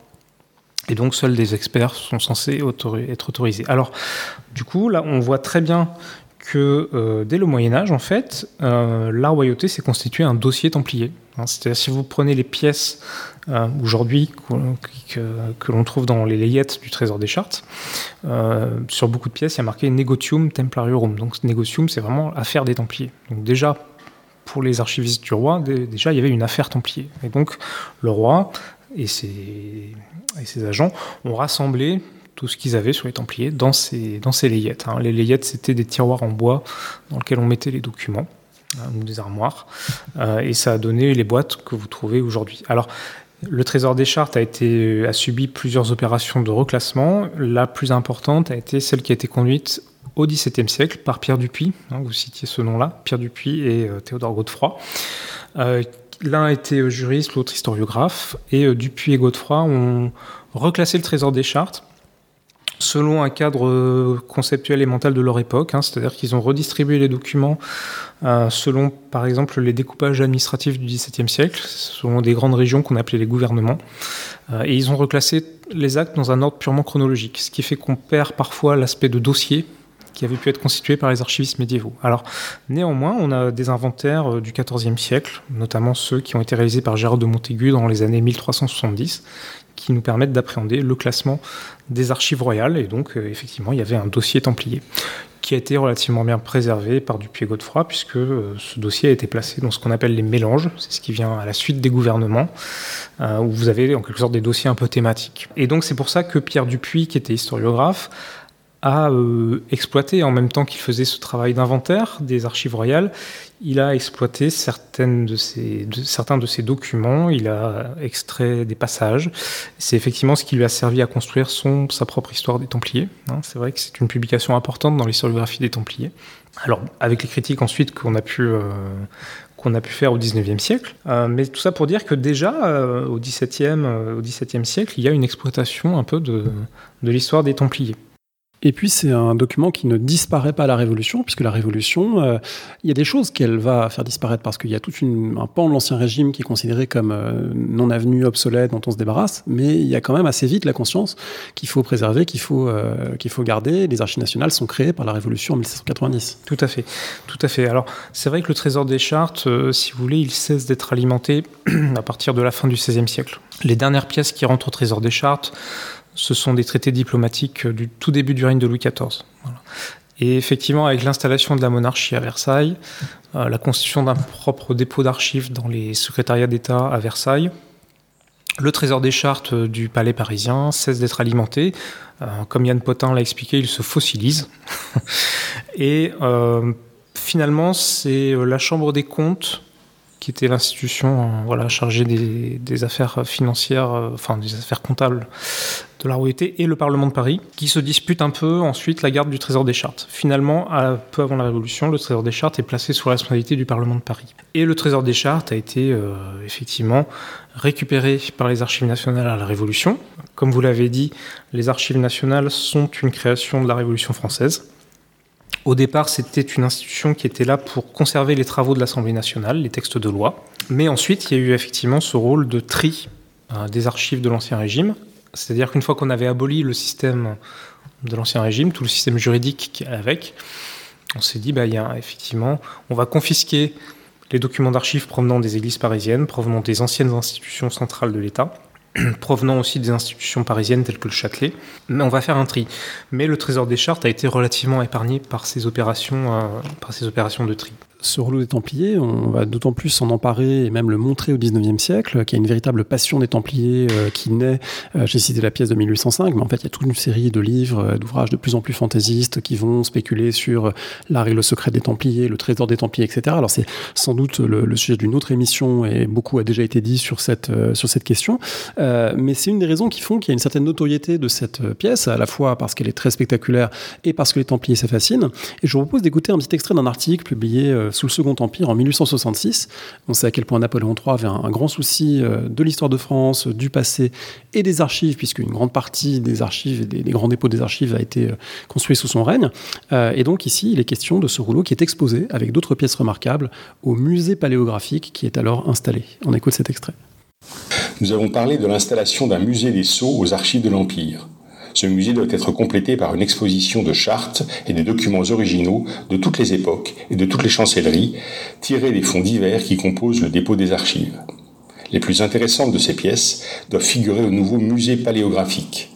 Et donc seuls des experts sont censés être autorisés. Alors, du coup, là, on voit très bien que euh, dès le Moyen Âge, en fait, euh, la royauté s'est constituée un dossier templier. Hein, c'est-à-dire si vous prenez les pièces euh, aujourd'hui que, l'on trouve dans les layettes du Trésor des Chartes, sur beaucoup de pièces, il y a marqué Negotium Templarium. Donc Negotium, c'est vraiment affaire des Templiers. Donc déjà, pour les archivistes du roi, déjà il y avait une affaire templier. Et donc le roi et ses, et ses agents ont rassemblé tout ce qu'ils avaient sur les Templiers dans ces, dans ces layettes. Hein. Les layettes, c'était des tiroirs en bois dans lesquels on mettait les documents, hein, ou des armoires, euh, et ça a donné les boîtes que vous trouvez aujourd'hui. Alors, le Trésor des Chartes a, été, a subi plusieurs opérations de reclassement. La plus importante a été celle qui a été conduite au XVIIe siècle par Pierre Dupuis. Hein, vous citiez ce nom-là, Pierre Dupuis et euh, Théodore Godefroy. Euh, L'un était juriste, l'autre historiographe, et euh, Dupuis et Godefroy ont reclassé le Trésor des Chartes selon un cadre euh, conceptuel et mental de leur époque, hein, c'est-à-dire qu'ils ont redistribué les documents euh, selon, par exemple, les découpages administratifs du XVIIe siècle, selon des grandes régions qu'on appelait les gouvernements, euh, et ils ont reclassé les actes dans un ordre purement chronologique, ce qui fait qu'on perd parfois l'aspect de dossier qui avait pu être constitué par les archivistes médiévaux. Alors, néanmoins, on a des inventaires du XIVe siècle, notamment ceux qui ont été réalisés par Gérard de Montaigu dans les années 1370, qui nous permettent d'appréhender le classement des archives royales. Et donc, euh, effectivement, il y avait un dossier templier qui a été relativement bien préservé par Dupuis-Godefroy, puisque euh, ce dossier a été placé dans ce qu'on appelle les mélanges, c'est ce qui vient à la suite des gouvernements, euh, où vous avez en quelque sorte des dossiers un peu thématiques. Et donc c'est pour ça que Pierre Dupuis, qui était historiographe, a euh, exploité, en même temps qu'il faisait ce travail d'inventaire des archives royales, il a exploité certains de ces documents, il a extrait des passages. C'est effectivement ce qui lui a servi à construire son, sa propre histoire des Templiers. Hein. c'est vrai que c'est une publication importante dans l'historiographie des Templiers. Alors, avec les critiques ensuite qu'on a pu, euh, qu'on a pu faire au 19e siècle. Euh, mais tout ça pour dire que déjà, au 17e, au 17e siècle, il y a une exploitation un peu de, de l'histoire des Templiers. Et puis c'est un document qui ne disparaît pas à la Révolution, puisque la Révolution, euh, il y a des choses qu'elle va faire disparaître, parce qu'il y a tout un pan de l'Ancien Régime qui est considéré comme euh, non avenu, obsolète, dont on se débarrasse, mais il y a quand même assez vite la conscience qu'il faut préserver, qu'il faut, euh, qu'il faut garder. Les archives nationales sont créées par la Révolution en 1790. Tout à fait, tout à fait. Alors c'est vrai que le trésor des chartes, si vous voulez, il cesse d'être alimenté à partir de la fin du XVIe siècle. Les dernières pièces qui rentrent au trésor des chartes, ce sont des traités diplomatiques du tout début du règne de Louis XIV. Et effectivement, avec l'installation de la monarchie à Versailles, euh, la constitution d'un propre dépôt d'archives dans les secrétariats d'État à Versailles, le trésor des chartes du palais parisien cesse d'être alimenté. Euh, comme Yann Potin l'a expliqué, il se fossilise. Et euh, finalement, c'est la Chambre des comptes qui était l'institution voilà, chargée des, affaires financières, enfin des affaires comptables de la royauté et le Parlement de Paris, qui se disputent un peu ensuite la garde du Trésor des Chartes. Finalement, peu avant la Révolution, le Trésor des Chartes est placé sous la responsabilité du Parlement de Paris. Et le Trésor des Chartes a été euh, effectivement récupéré par les Archives nationales à la Révolution. Comme vous l'avez dit, les Archives nationales sont une création de la Révolution française. Au départ, c'était une institution qui était là pour conserver les travaux de l'Assemblée nationale, les textes de loi. Mais ensuite, il y a eu effectivement ce rôle de tri euh, des archives de l'Ancien Régime, c'est-à-dire qu'une fois qu'on avait aboli le système de l'Ancien Régime, tout le système juridique qui avec, on s'est dit, bah, effectivement, on va confisquer les documents d'archives provenant des églises parisiennes, provenant des anciennes institutions centrales de l'État, provenant aussi des institutions parisiennes telles que le Châtelet. Mais on va faire un tri. Mais le Trésor des Chartes a été relativement épargné par ces opérations, euh, par ces opérations de tri ce rouleau des Templiers, on va d'autant plus s'en emparer et même le montrer au 19e siècle, qu'il y a une véritable passion des Templiers euh, qui naît. Euh, j'ai cité la pièce de 1805, mais en fait, il y a toute une série de livres, euh, d'ouvrages de plus en plus fantaisistes qui vont spéculer sur l'art et le secret des Templiers, le trésor des Templiers, etc. Alors, c'est sans doute le, sujet d'une autre émission et beaucoup a déjà été dit sur cette, sur cette question. mais c'est une des raisons qui font qu'il y a une certaine notoriété de cette pièce, à la fois parce qu'elle est très spectaculaire et parce que les Templiers, ça fascine. Et je vous propose d'écouter un petit extrait d'un article publié sous le Second Empire en 1866. On sait à quel point Napoléon III avait un, grand souci euh, de l'histoire de France, du passé et des archives, puisque une grande partie des archives et des, grands dépôts des archives a été euh, construit sous son règne. Euh, et donc ici, il est question de ce rouleau qui est exposé avec d'autres pièces remarquables au musée paléographique qui est alors installé. On écoute cet extrait. Nous avons parlé de l'installation d'un musée des sceaux aux archives de l'Empire. Ce musée doit être complété par une exposition de chartes et de documents originaux de toutes les époques et de toutes les chancelleries, tirés des fonds divers qui composent le dépôt des archives. Les plus intéressantes de ces pièces doivent figurer au nouveau musée paléographique.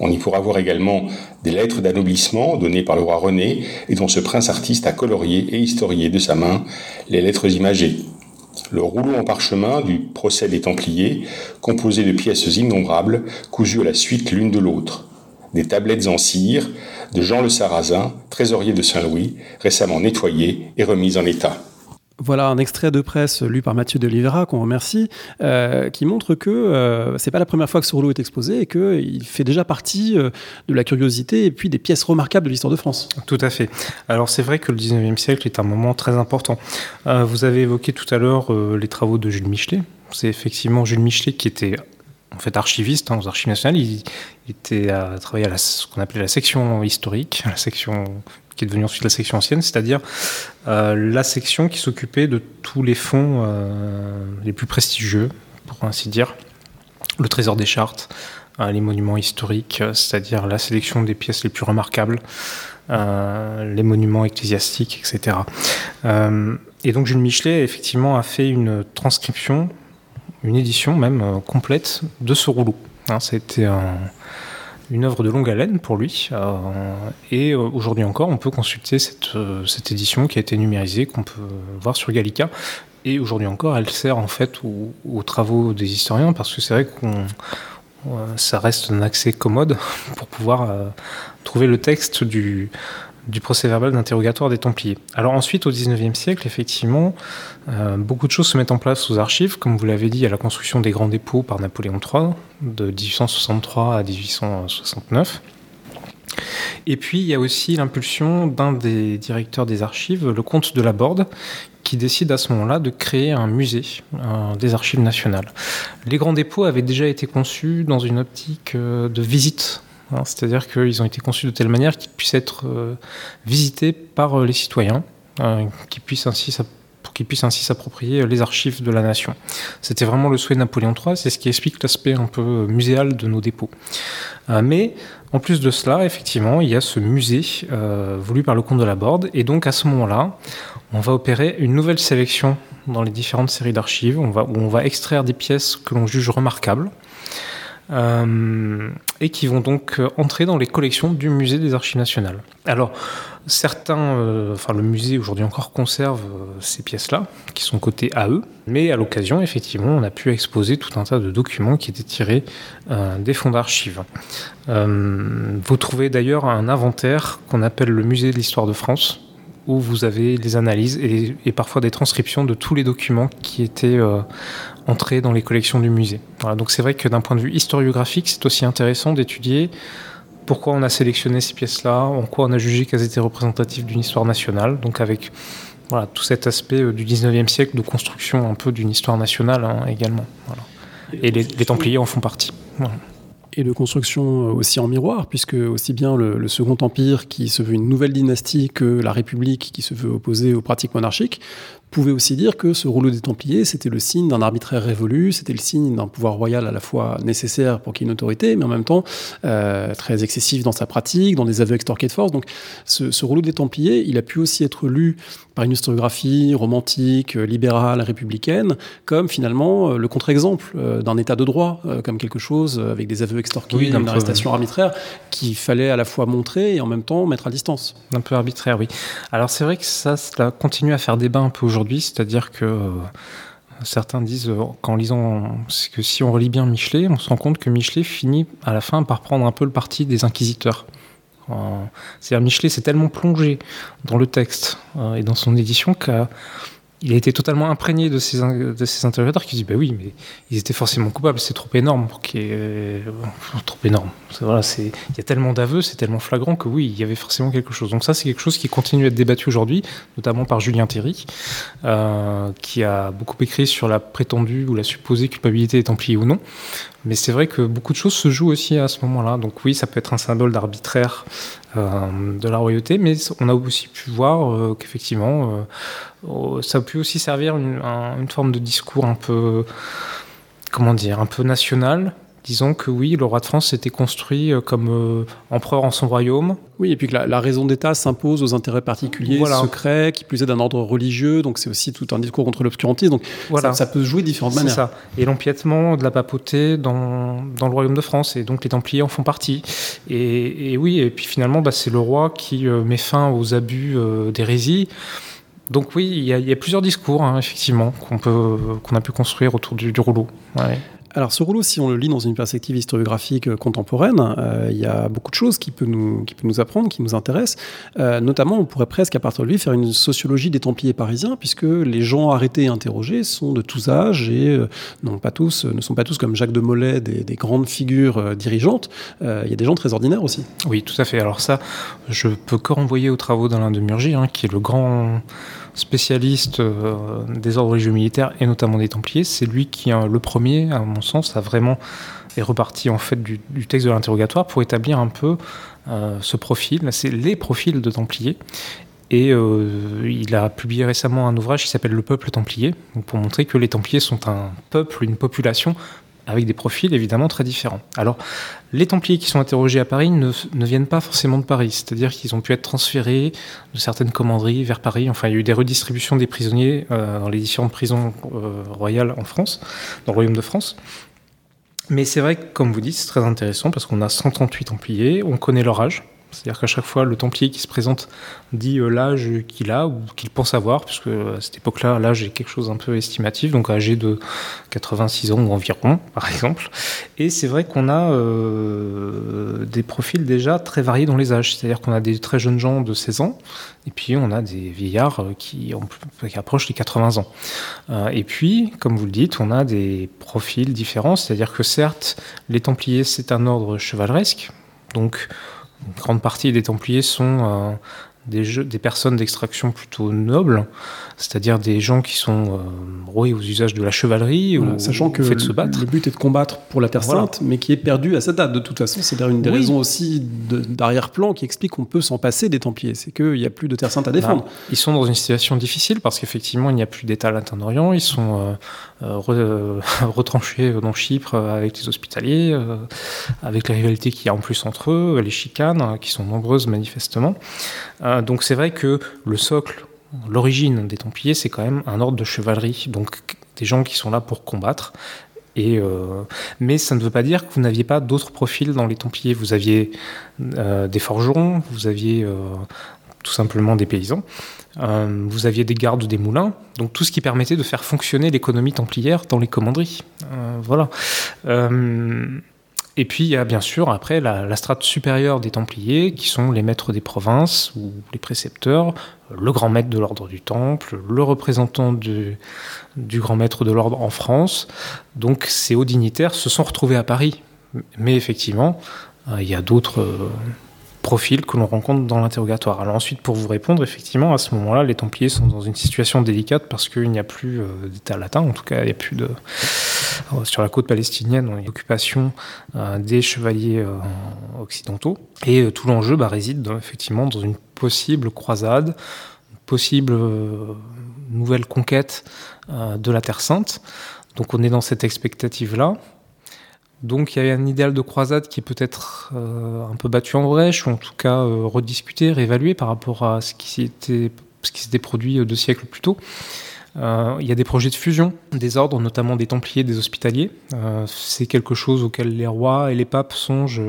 On y pourra voir également des lettres d'anoblissement données par le roi René et dont ce prince artiste a colorié et historié de sa main les lettres imagées. Le rouleau en parchemin du procès des Templiers, composé de pièces innombrables, cousues à la suite l'une de l'autre des tablettes en cire de Jean le Sarrazin, trésorier de Saint-Louis, récemment nettoyées et remises en état. Voilà un extrait de presse lu par Mathieu de Oliveira, qu'on remercie, euh, qui montre que euh, c'est pas la première fois que ce rouleau est exposé et qu'il fait déjà partie euh, de la curiosité et puis des pièces remarquables de l'histoire de France. Tout à fait. Alors c'est vrai que le 19e siècle est un moment très important. vous avez évoqué tout à l'heure les travaux de Jules Michelet. C'est effectivement Jules Michelet qui était en fait archiviste hein, aux archives nationales. Il, était à travailler à ce qu'on appelait la section historique, la section qui est devenue ensuite la section ancienne, c'est-à-dire euh, la section qui s'occupait de tous les fonds euh, les plus prestigieux, pour ainsi dire, le trésor des chartes, euh, les monuments historiques, c'est-à-dire la sélection des pièces les plus remarquables, les monuments ecclésiastiques, etc. et donc Jules Michelet, effectivement, a fait une transcription une édition même euh, complète de ce rouleau. Hein, C'était une œuvre de longue haleine pour lui. et aujourd'hui encore, on peut consulter cette, cette, édition qui a été numérisée, qu'on peut voir sur Gallica. Et aujourd'hui encore, elle sert en fait aux, travaux des historiens parce que c'est vrai qu'on ça reste un accès commode pour pouvoir trouver le texte du, du procès verbal d'interrogatoire des Templiers. Alors ensuite, au XIXe siècle, effectivement, euh, beaucoup de choses se mettent en place aux archives. Comme vous l'avez dit, a la construction des grands dépôts par Napoléon III, de 1863 à 1869. Et puis, il y a aussi l'impulsion d'un des directeurs des archives, le comte de la Borde, qui décide à ce moment-là de créer un musée des archives nationales. Les grands dépôts avaient déjà été conçus dans une optique euh, de visite Hein, c'est-à-dire qu'ils ont été conçus de telle manière qu'ils puissent être euh, visités par euh, les citoyens, euh, puissent ainsi pour qu'ils puissent ainsi s'approprier les archives de la nation. C'était vraiment le souhait de Napoléon III, c'est ce qui explique l'aspect un peu muséal de nos dépôts. mais en plus de cela, effectivement, il y a ce musée voulu par le comte de la Borde, et donc à ce moment-là, on va opérer une nouvelle sélection dans les différentes séries d'archives, où on va extraire des pièces que l'on juge remarquables, euh, et qui vont donc euh, entrer dans les collections du musée des Archives nationales. Alors, certains, euh, enfin le musée aujourd'hui encore conserve ces pièces-là, qui sont cotées à eux, mais à l'occasion, effectivement, on a pu exposer tout un tas de documents qui étaient tirés des fonds d'archives. vous trouvez d'ailleurs un inventaire qu'on appelle le musée de l'histoire de France, où vous avez les analyses et, et, parfois des transcriptions de tous les documents qui étaient entrer dans les collections du musée. donc c'est vrai que d'un point de vue historiographique, c'est aussi intéressant d'étudier pourquoi on a sélectionné ces pièces-là, en quoi on a jugé qu'elles étaient représentatives d'une histoire nationale, donc avec voilà, tout cet aspect euh, du 19e siècle de construction un peu d'une histoire nationale hein, également. Et les, Templiers en font partie et de construction aussi en miroir, puisque aussi bien le, Second Empire, qui se veut une nouvelle dynastie, que la République, qui se veut opposer aux pratiques monarchiques, pouvait aussi dire que ce rouleau des Templiers, c'était le signe d'un arbitraire révolu, c'était le signe d'un pouvoir royal à la fois nécessaire pour qu'il y ait une autorité, mais en même temps euh, très excessif dans sa pratique, dans des aveux extorqués de force. Donc ce, ce, rouleau des Templiers, il a pu aussi être lu par une historiographie romantique, euh, libérale, républicaine, comme finalement euh, le contre-exemple d'un état de droit, comme quelque chose avec des aveux extorqués, comme une arrestation arbitraire, qu'il fallait à la fois montrer et en même temps mettre à distance. Un peu arbitraire, oui. Alors c'est vrai que ça, ça continue à faire débat un peu aujourd'hui aujourd'hui, c'est-à-dire que euh, certains disent euh, qu'en lisant, que si on relit bien Michelet, on se rend compte que Michelet finit à la fin par prendre un peu le parti des inquisiteurs. Euh, c'est-à-dire Michelet s'est tellement plongé dans le texte et dans son édition qu'il il a été totalement imprégné de ces, de interlocuteurs qui disent bah oui mais ils étaient forcément coupables c'est trop énorme pour qu'il trop énorme. Voilà il y a tellement d'aveux c'est tellement flagrant que oui il y avait forcément quelque chose. Donc ça c'est quelque chose qui continue à être débattu aujourd'hui notamment par Julien Théry euh, qui a beaucoup écrit sur la prétendue ou la supposée culpabilité des Templiers ou non mais c'est vrai que beaucoup de choses se jouent aussi à ce moment-là. Donc oui ça peut être un symbole d'arbitraire euh, de la royauté, mais on a aussi pu voir euh, qu'effectivement, euh, ça a pu aussi servir une, une forme de discours un peu, comment dire, un peu national, Disons que oui, le roi de France s'était construit euh, comme euh, empereur en son royaume. Oui, et puis que la, raison d'État s'impose aux intérêts particuliers, secrets, qui plus est d'un ordre religieux, donc c'est aussi tout un discours contre l'obscurantisme, donc voilà. ça, peut se jouer de différentes manières. ça. Et l'empiètement de la papauté dans, dans, le royaume de France, et donc les Templiers en font partie. Et, oui, et puis finalement, bah, c'est le roi qui euh, met fin aux abus d'hérésie. Donc oui, il y, a plusieurs discours, hein, effectivement, qu'on a pu construire autour du, du rouleau. Ouais. Alors ce rouleau, si on le lit dans une perspective historiographique euh, contemporaine, euh, il y a beaucoup de choses qui peut nous, qui peut nous apprendre, qui nous intéressent. Euh, notamment, on pourrait presque à partir de lui faire une sociologie des Templiers parisiens, puisque les gens arrêtés et interrogés sont de tous âges et non pas tous, ne sont pas tous comme Jacques de Molay des, des grandes figures dirigeantes. il y a des gens très ordinaires aussi. Oui, tout à fait. Alors ça, je peux que renvoyer aux travaux d'Alain de Murgy, hein, qui est le grand spécialiste euh, des ordres religieux militaires et notamment des Templiers. C'est lui qui, le premier, à mon sens, a vraiment est reparti en fait du, texte de l'interrogatoire pour établir un peu euh, ce profil. C'est les profils de Templiers. Et euh, il a publié récemment un ouvrage qui s'appelle Le peuple templier, pour montrer que les Templiers sont un peuple, une population avec des profils évidemment très différents. Alors, les Templiers qui sont interrogés à Paris ne, viennent pas forcément de Paris, c'est-à-dire qu'ils ont pu être transférés de certaines commanderies vers Paris. Enfin, il y a eu des redistributions des prisonniers euh, dans les différentes prisons euh, royales en France, dans le Royaume de France. Mais c'est vrai que, comme vous dites, c'est très intéressant parce qu'on a 138 Templiers, on connaît leur âge. C'est-à-dire qu'à chaque fois, le Templier qui se présente dit euh, l'âge qu'il a ou qu'il pense avoir, puisque à cette époque-là, l'âge est quelque chose un peu estimatif, donc âgé de 86 ans ou environ, par exemple. Et c'est vrai qu'on a euh, des profils déjà très variés dans les âges. C'est-à-dire qu'on a des très jeunes gens de 16 ans, et puis on a des vieillards euh, qui approchent les 80 ans. et puis, comme vous le dites, on a des profils différents. C'est-à-dire que certes, les Templiers, c'est un ordre chevaleresque, donc une grande partie des Templiers sont euh, des, jeux, des personnes d'extraction plutôt nobles, c'est-à-dire des gens qui sont euh, aux usages de la chevalerie ou sachant que fait de se battre. le but est de combattre pour la Terre Sainte, mais qui est perdu à cette date de toute façon. C'est une des raisons aussi d'arrière-plan qui explique qu'on peut s'en passer des Templiers, c'est qu'il n'y a plus de Terre Sainte à défendre. Bah, ils sont dans une situation difficile parce qu'effectivement il n'y a plus d'État latin-orient, ils sont euh, euh, retranchés dans Chypre avec les hospitaliers, euh, avec les rivalités qu'il y a en plus entre eux, les chicanes hein, qui sont nombreuses manifestement. Euh, donc c'est vrai que le socle, l'origine des Templiers, c'est quand même un ordre de chevalerie, donc des gens qui sont là pour combattre. Et euh, mais ça ne veut pas dire que vous n'aviez pas d'autres profils dans les Templiers. Vous aviez euh, des forgerons, vous aviez tout simplement des paysans, vous aviez des gardes des moulins, donc tout ce qui permettait de faire fonctionner l'économie templière dans les commanderies. voilà. Et puis il y a bien sûr après la, strate supérieure des Templiers, qui sont les maîtres des provinces ou les précepteurs, le grand maître de l'ordre du Temple, le représentant du, grand maître de l'ordre en France. Donc ces hauts dignitaires se sont retrouvés à Paris. Mais effectivement, euh, il y a d'autres profils que l'on rencontre dans l'interrogatoire. Alors ensuite, pour vous répondre, effectivement, à ce moment-là, les Templiers sont dans une situation délicate parce qu'il n'y a plus euh, d'État latin, en tout cas, il n'y a plus de... Euh, sur la côte palestinienne, on a une occupation euh, des chevaliers occidentaux. Et tout l'enjeu bah, réside effectivement dans une possible croisade, une possible nouvelle conquête de la Terre Sainte. Donc on est dans cette expectative-là. Donc il y a un idéal de croisade qui est peut-être euh, un peu battu en brèche, ou en tout cas euh, rediscuté, réévalué par rapport à ce qui s'était produit euh, deux siècles plus tôt. il y a des projets de fusion des ordres, notamment des Templiers, des Hospitaliers. c'est quelque chose auquel les rois et les papes songent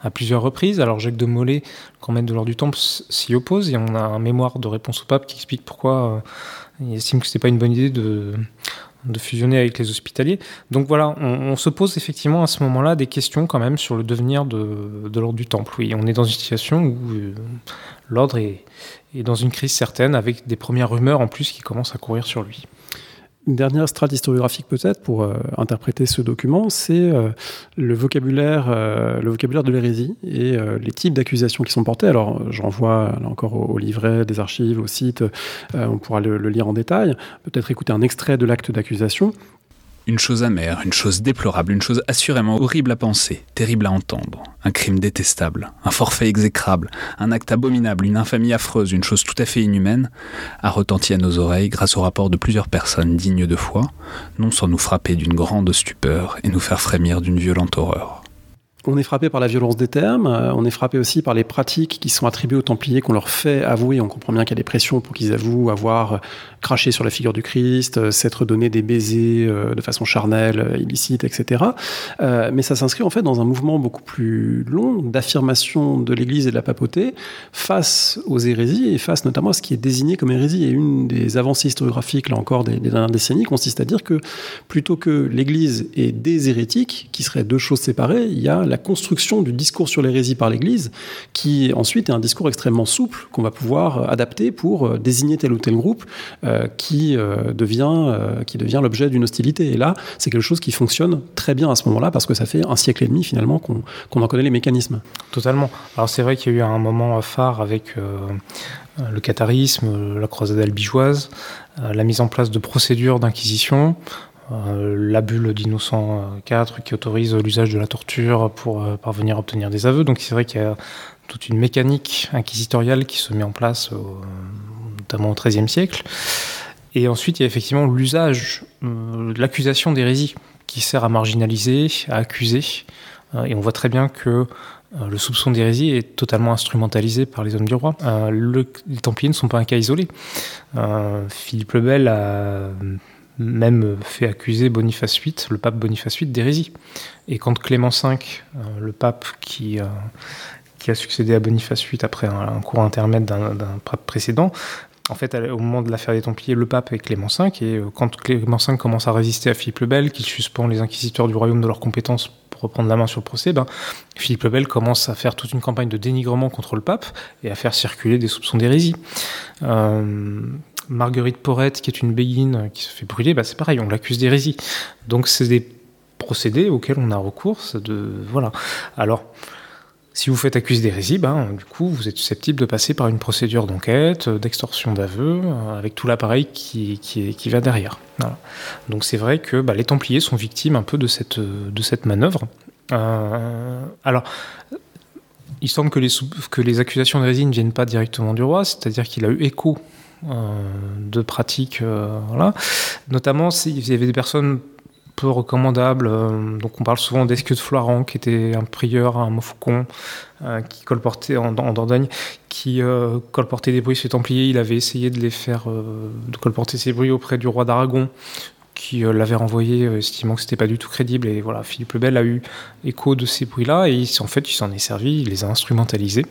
à plusieurs reprises. Alors Jacques de Molay, grand maître de l'ordre du Temple, s'y oppose. Et on a un mémoire de réponse au pape qui explique pourquoi il estime que ce n'était pas une bonne idée de de fusionner avec les hospitaliers. Donc voilà, on, se pose effectivement à ce moment-là des questions quand même sur le devenir de, l'ordre du Temple. Oui, on est dans une situation où euh, l'ordre est, est, dans une crise certaine, avec des premières rumeurs en plus qui commencent à courir sur lui. Une dernière strate historiographique peut-être pour euh, interpréter ce document, c'est euh, le vocabulaire, euh, le vocabulaire de l'hérésie et les types d'accusations qui sont portées. Alors vois là encore au, livret des archives, au site, on pourra le, lire en détail. Peut-être écouter un extrait de l'acte d'accusation une chose amère, une chose déplorable, une chose assurément horrible à penser, terrible à entendre, un crime détestable, un forfait exécrable, un acte abominable, une infamie affreuse, une chose tout à fait inhumaine, a retenti à nos oreilles grâce au rapport de plusieurs personnes dignes de foi, non sans nous frapper d'une grande stupeur et nous faire frémir d'une violente horreur. On est frappé par la violence des termes, euh, on est frappé aussi par les pratiques qui sont attribuées aux Templiers, qu'on leur fait avouer. On comprend bien qu'il y a des pressions pour qu'ils avouent avoir craché sur la figure du Christ, euh, s'être donné des baisers euh, de façon charnelle, illicite, etc. mais ça s'inscrit en fait dans un mouvement beaucoup plus long d'affirmation de l'Église et de la papauté face aux hérésies et face notamment à ce qui est désigné comme hérésie. Et une des avancées historiographiques, là encore, des, des dernières décennies consiste à dire que plutôt que l'Église et des hérétiques, qui seraient deux choses séparées, il y a la construction du discours sur l'hérésie par l'Église, qui ensuite est un discours extrêmement souple qu'on va pouvoir adapter pour euh, désigner tel ou tel groupe euh, qui, euh, devient, qui devient l'objet d'une hostilité. Et là, c'est quelque chose qui fonctionne très bien à ce moment-là, parce que ça fait un siècle et demi finalement qu'on en connaît les mécanismes. Totalement. Alors c'est vrai qu'il y a eu un moment phare avec le catharisme, la croisade albigeoise, la mise en place de procédures d'inquisition, euh, la bulle d'Innocent 4 qui autorise l'usage de la torture pour euh, parvenir à obtenir des aveux. Donc c'est vrai qu'il y a toute une mécanique inquisitoriale qui se met en place, notamment au XIIIe siècle. Et ensuite, il y a effectivement l'usage euh, l'accusation d'hérésie qui sert à marginaliser, à accuser. et on voit très bien que le soupçon d'hérésie est totalement instrumentalisé par les hommes du roi. les Templiers ne sont pas un cas isolé. Philippe le Bel a même fait accuser Boniface VIII, le pape Boniface VIII, d'hérésie. Et quand Clément V, le pape qui, qui a succédé à Boniface VIII après un, court intermède d'un pape précédent, en fait, au moment de l'affaire des Templiers, le pape est Clément V, et quand Clément V commence à résister à Philippe le Bel, qu'il suspend les inquisiteurs du royaume de leurs compétences pour reprendre la main sur le procès, ben, Philippe le Bel commence à faire toute une campagne de dénigrement contre le pape et à faire circuler des soupçons d'hérésie. Euh, Marguerite Porrette, qui est une béguine qui se fait brûler, ben, c'est pareil, on l'accuse d'hérésie. Donc c'est des procédés auxquels on a recours. De, voilà. Alors, si vous faites accuser d'hérésie, ben, du coup, vous êtes susceptible de passer par une procédure d'enquête, euh, d'extorsion d'aveu, euh, avec tout l'appareil qui, qui, va derrière. Donc c'est vrai que ben, les Templiers sont victimes un peu de cette, de cette manœuvre. Euh, alors, il semble que les, que les accusations d'hérésie ne viennent pas directement du roi, c'est-à-dire qu'il a eu écho de pratiques, voilà. Notamment, il y avait des personnes peu recommandable. Euh, donc on parle souvent d'Esque de Floirant, qui était un prieur, un Montfaucon, euh, qui colportait en, Dordogne, qui euh, colportait des bruits sur les Templiers. Il avait essayé de les faire, de colporter ces bruits auprès du roi d'Aragon, qui l'avait renvoyé, estimant que c'était pas du tout crédible. Et voilà, Philippe le Bel a eu écho de ces bruits-là, et en fait, il s'en est servi, il les a instrumentalisés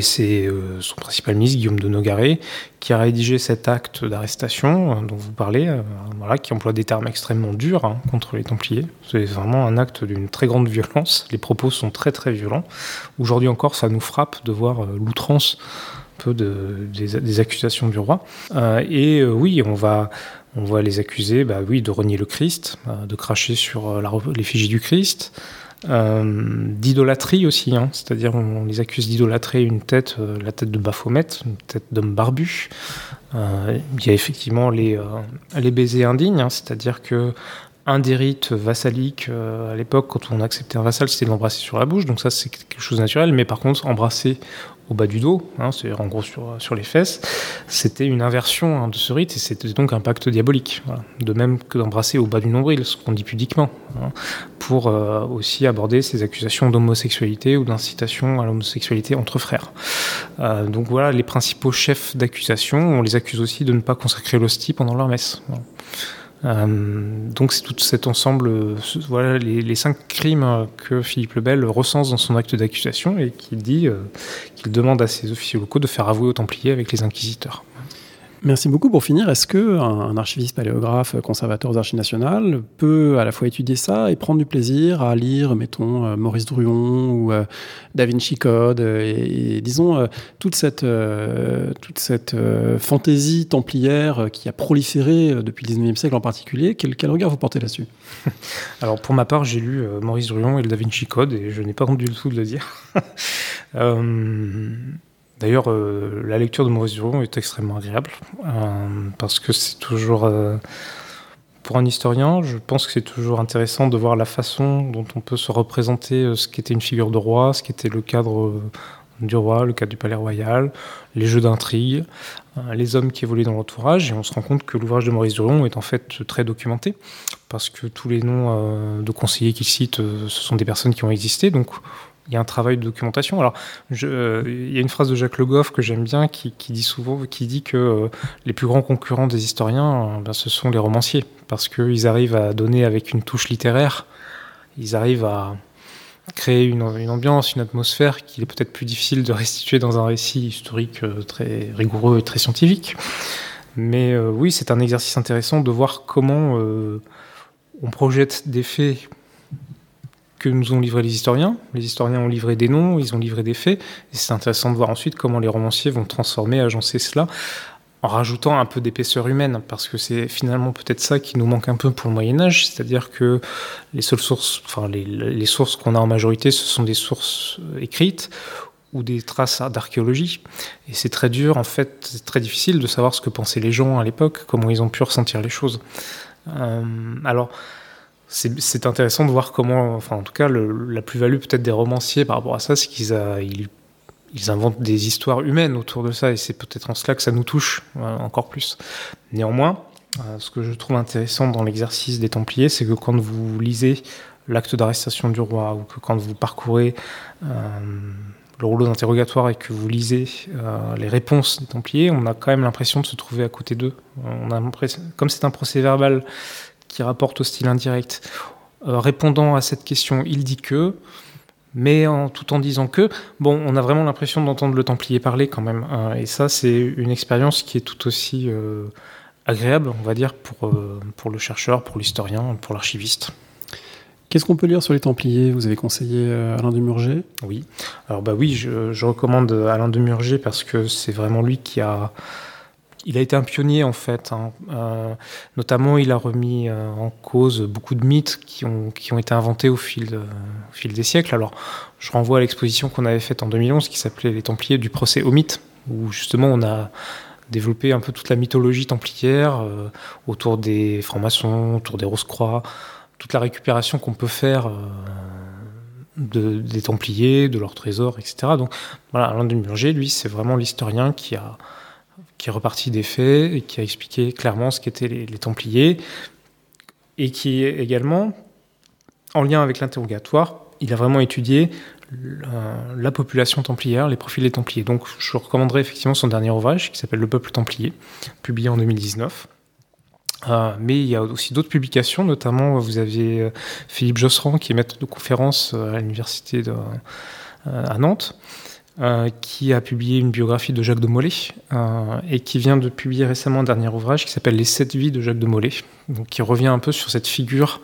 c'est euh, son principal ministre, Guillaume de Nogaret, qui a rédigé cet acte d'arrestation euh, dont vous parlez, euh, voilà, qui emploie des termes extrêmement durs hein, contre les Templiers. C'est vraiment un acte d'une très grande violence. Les propos sont très très violents. Aujourd'hui encore, ça nous frappe de voir l'outrance peu de, des, accusations du roi. et oui, on va, on va les accuser bah, oui, de renier le Christ, de cracher sur l'effigie du Christ. Euh, d'idolâtrie aussi, hein. c'est-à-dire on les accuse d'idolâtrer une tête, euh, la tête de Baphomet, une tête d'homme barbu. Euh, il y a effectivement les, les baisers indignes, hein. c'est-à-dire que un des rites vassaliques à l'époque, quand on acceptait un vassal, c'était de l'embrasser sur la bouche, donc ça c'est quelque chose de naturel, mais par contre embrasser au bas du dos, hein, c'est en gros sur, sur les fesses, c'était une inversion hein, de ce rite et c'était donc un pacte diabolique. De même que d'embrasser au bas du nombril, ce qu'on dit pudiquement, hein, pour euh, aussi aborder ces accusations d'homosexualité ou d'incitation à l'homosexualité entre frères. Euh, donc voilà, les principaux chefs d'accusation, on les accuse aussi de ne pas consacrer l'hostie pendant leur messe. Donc c'est tout cet ensemble, euh, voilà les, cinq crimes que Philippe Lebel recense dans son acte d'accusation et qu'il dit euh, qu'il demande à ses officiers locaux de faire avouer aux Templiers avec les inquisiteurs. Merci beaucoup. Pour finir, est-ce que un archiviste paléographe conservateur aux archives nationales peut à la fois étudier ça et prendre du plaisir à lire, mettons, euh, Maurice Druon ou euh, Da Vinci Code et, disons euh, toute cette, toute cette fantaisie templière qui a proliféré depuis le 19e siècle en particulier quel, regard vous portez là-dessus? Alors pour ma part, j'ai lu Maurice Druon et le Da Vinci Code et je n'ai pas honte du tout de le dire. D'ailleurs, euh, la lecture de Maurice Duron est extrêmement agréable euh, parce que c'est toujours, euh, pour un historien, je pense que c'est toujours intéressant de voir la façon dont on peut se représenter ce qu'était une figure de roi, ce qu'était le cadre du roi, le cadre du palais royal, les jeux d'intrigue, les hommes qui évoluaient dans l'entourage, et on se rend compte que l'ouvrage de Maurice Duron est en fait très documenté, parce que tous les noms de conseillers qu'il cite, ce sont des personnes qui ont existé, donc il y a un travail de documentation. Alors, je, il y a une phrase de Jacques Le Goff que j'aime bien qui, dit souvent, qui dit que euh, les plus grands concurrents des historiens, euh, ben, ce sont les romanciers, parce qu'ils arrivent à donner avec une touche littéraire, ils arrivent à créer une, ambiance, une atmosphère qu'il est peut-être plus difficile de restituer dans un récit historique euh, très rigoureux et très scientifique. Mais oui, c'est un exercice intéressant de voir comment on projette des faits que nous ont livré les historiens. Les historiens ont livré des noms, ils ont livré des faits. Et c'est intéressant de voir ensuite comment les romanciers vont transformer, agencer cela en rajoutant un peu d'épaisseur humaine, parce que c'est finalement peut-être ça qui nous manque un peu pour le Moyen Âge, c'est-à-dire que les seules sources, enfin les, sources qu'on a en majorité, ce sont des sources écrites ou des traces d'archéologie. Et c'est très dur, en fait, c'est très difficile de savoir ce que pensaient les gens à l'époque, comment ils ont pu ressentir les choses. Euh, alors, c'est intéressant de voir comment, enfin en tout cas, la plus-value peut-être des romanciers par rapport à ça, c'est qu'ils ils, inventent des histoires humaines autour de ça, et c'est peut-être en cela que ça nous touche euh, encore plus. Néanmoins, euh, ce que je trouve intéressant dans l'exercice des Templiers, c'est que quand vous lisez l'acte d'arrestation du roi, ou que quand vous parcourez euh, le rouleau d'interrogatoire et que vous lisez les réponses des Templiers, on a quand même l'impression de se trouver à côté d'eux. Comme c'est un procès verbal qui rapporte au style indirect, répondant à cette question, il dit que, mais en, tout en disant que, bon, on a vraiment l'impression d'entendre le Templier parler quand même. Hein, et ça, c'est une expérience qui est tout aussi euh, agréable, on va dire, pour, euh, pour le chercheur, pour l'historien, pour l'archiviste. Qu'est-ce qu'on peut lire sur les Templiers? Vous avez conseillé euh, Alain de Murger? Oui. Alors bah oui, je, je recommande Alain de Murger parce que c'est vraiment lui qui a il a été un pionnier en fait. Hein. Euh, notamment, il a remis euh, en cause beaucoup de mythes qui ont, qui ont été inventés au fil, au fil des siècles. Alors, je renvoie à l'exposition qu'on avait faite en 2011 qui s'appelait Les Templiers du procès au mythe, où justement on a développé un peu toute la mythologie templière euh, autour des francs-maçons, autour des Rose-Croix, toute la récupération qu'on peut faire. De, des Templiers, de leurs trésors, etc. Donc voilà, Alain de Murger, lui, c'est vraiment l'historien qui a, qui est reparti des faits et qui a expliqué clairement ce qu'étaient les, Templiers, et qui également, en lien avec l'interrogatoire, il a vraiment étudié la, population templière, les profils des Templiers. Donc je recommanderais effectivement son dernier ouvrage qui s'appelle Le peuple templier, publié en 2019. Euh, mais il y a aussi d'autres publications, notamment vous avez euh, Philippe Josserand qui est maître de conférence euh, à l'université à Nantes, euh, qui a publié une biographie de Jacques de Molay euh, et qui vient de publier récemment un dernier ouvrage qui s'appelle Les sept vies de Jacques de Molay, donc qui revient un peu sur cette figure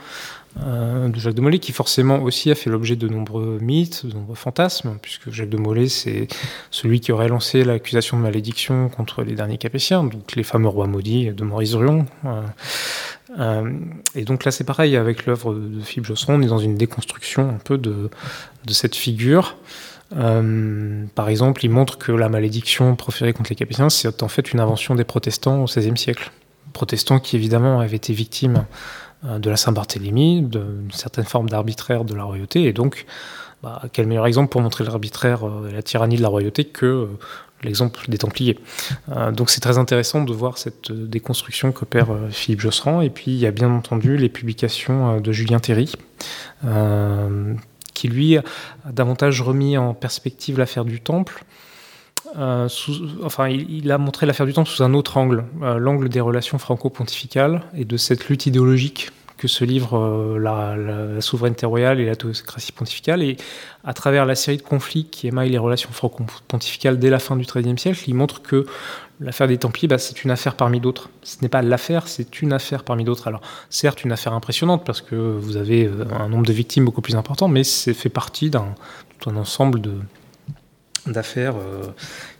euh, de Jacques de Molay qui forcément aussi a fait l'objet de nombreux mythes, de nombreux fantasmes, puisque Jacques de Molay c'est celui qui aurait lancé l'accusation de malédiction contre les derniers Capétiens, donc les fameux rois maudits de Maurice Rion. et donc là c'est pareil avec l'œuvre de Philippe Josserand, on est dans une déconstruction un peu de cette figure. Euh, par exemple, il montre que la malédiction proférée contre les Capétiens, c'est en fait une invention des protestants au XVIe siècle. Protestants qui évidemment avaient été victimes euh, de la Saint-Barthélemy, d'une certaine forme d'arbitraire de la royauté, et donc bah, quel meilleur exemple pour montrer l'arbitraire euh, et la tyrannie de la royauté que l'exemple des Templiers. donc c'est très intéressant de voir cette déconstruction qu'opère Philippe Josserand. Et puis il y a bien entendu les publications de Julien Théry, qui lui a davantage remis en perspective l'affaire du Temple. Euh, enfin, il, a montré l'affaire du Temple sous un autre angle, euh, l'angle des relations franco-pontificales et de cette lutte idéologique que se livre euh, la, souveraineté royale et la théocratie pontificale. Et à travers la série de conflits qui émaillent les relations franco-pontificales dès la fin du XIIIe siècle, il montre que L'affaire des Templiers, bah, c'est une affaire parmi d'autres. Ce n'est pas l'affaire, c'est une affaire parmi d'autres. Alors, certes, une affaire impressionnante parce que vous avez euh, un nombre de victimes beaucoup plus important, mais c'est fait partie d'un ensemble d'affaires euh,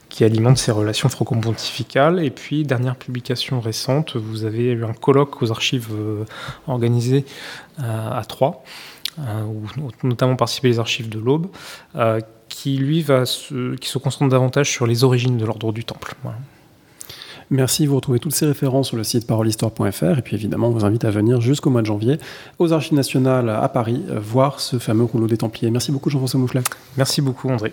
qui alimentent ces relations franco-pontificales. Et puis, dernière publication récente, vous avez eu un colloque aux archives euh, organisé à Troyes, où notamment participé les archives de l'Aube, qui lui va se, qui se concentre davantage sur les origines de l'ordre du Temple. Merci, vous retrouvez toutes ces références sur le site parolehistoire.fr et puis évidemment on vous invite à venir jusqu'au mois de janvier aux Archives nationales à Paris euh, voir ce fameux rouleau des Templiers. Merci beaucoup Jean-François Mouflet. Merci beaucoup André.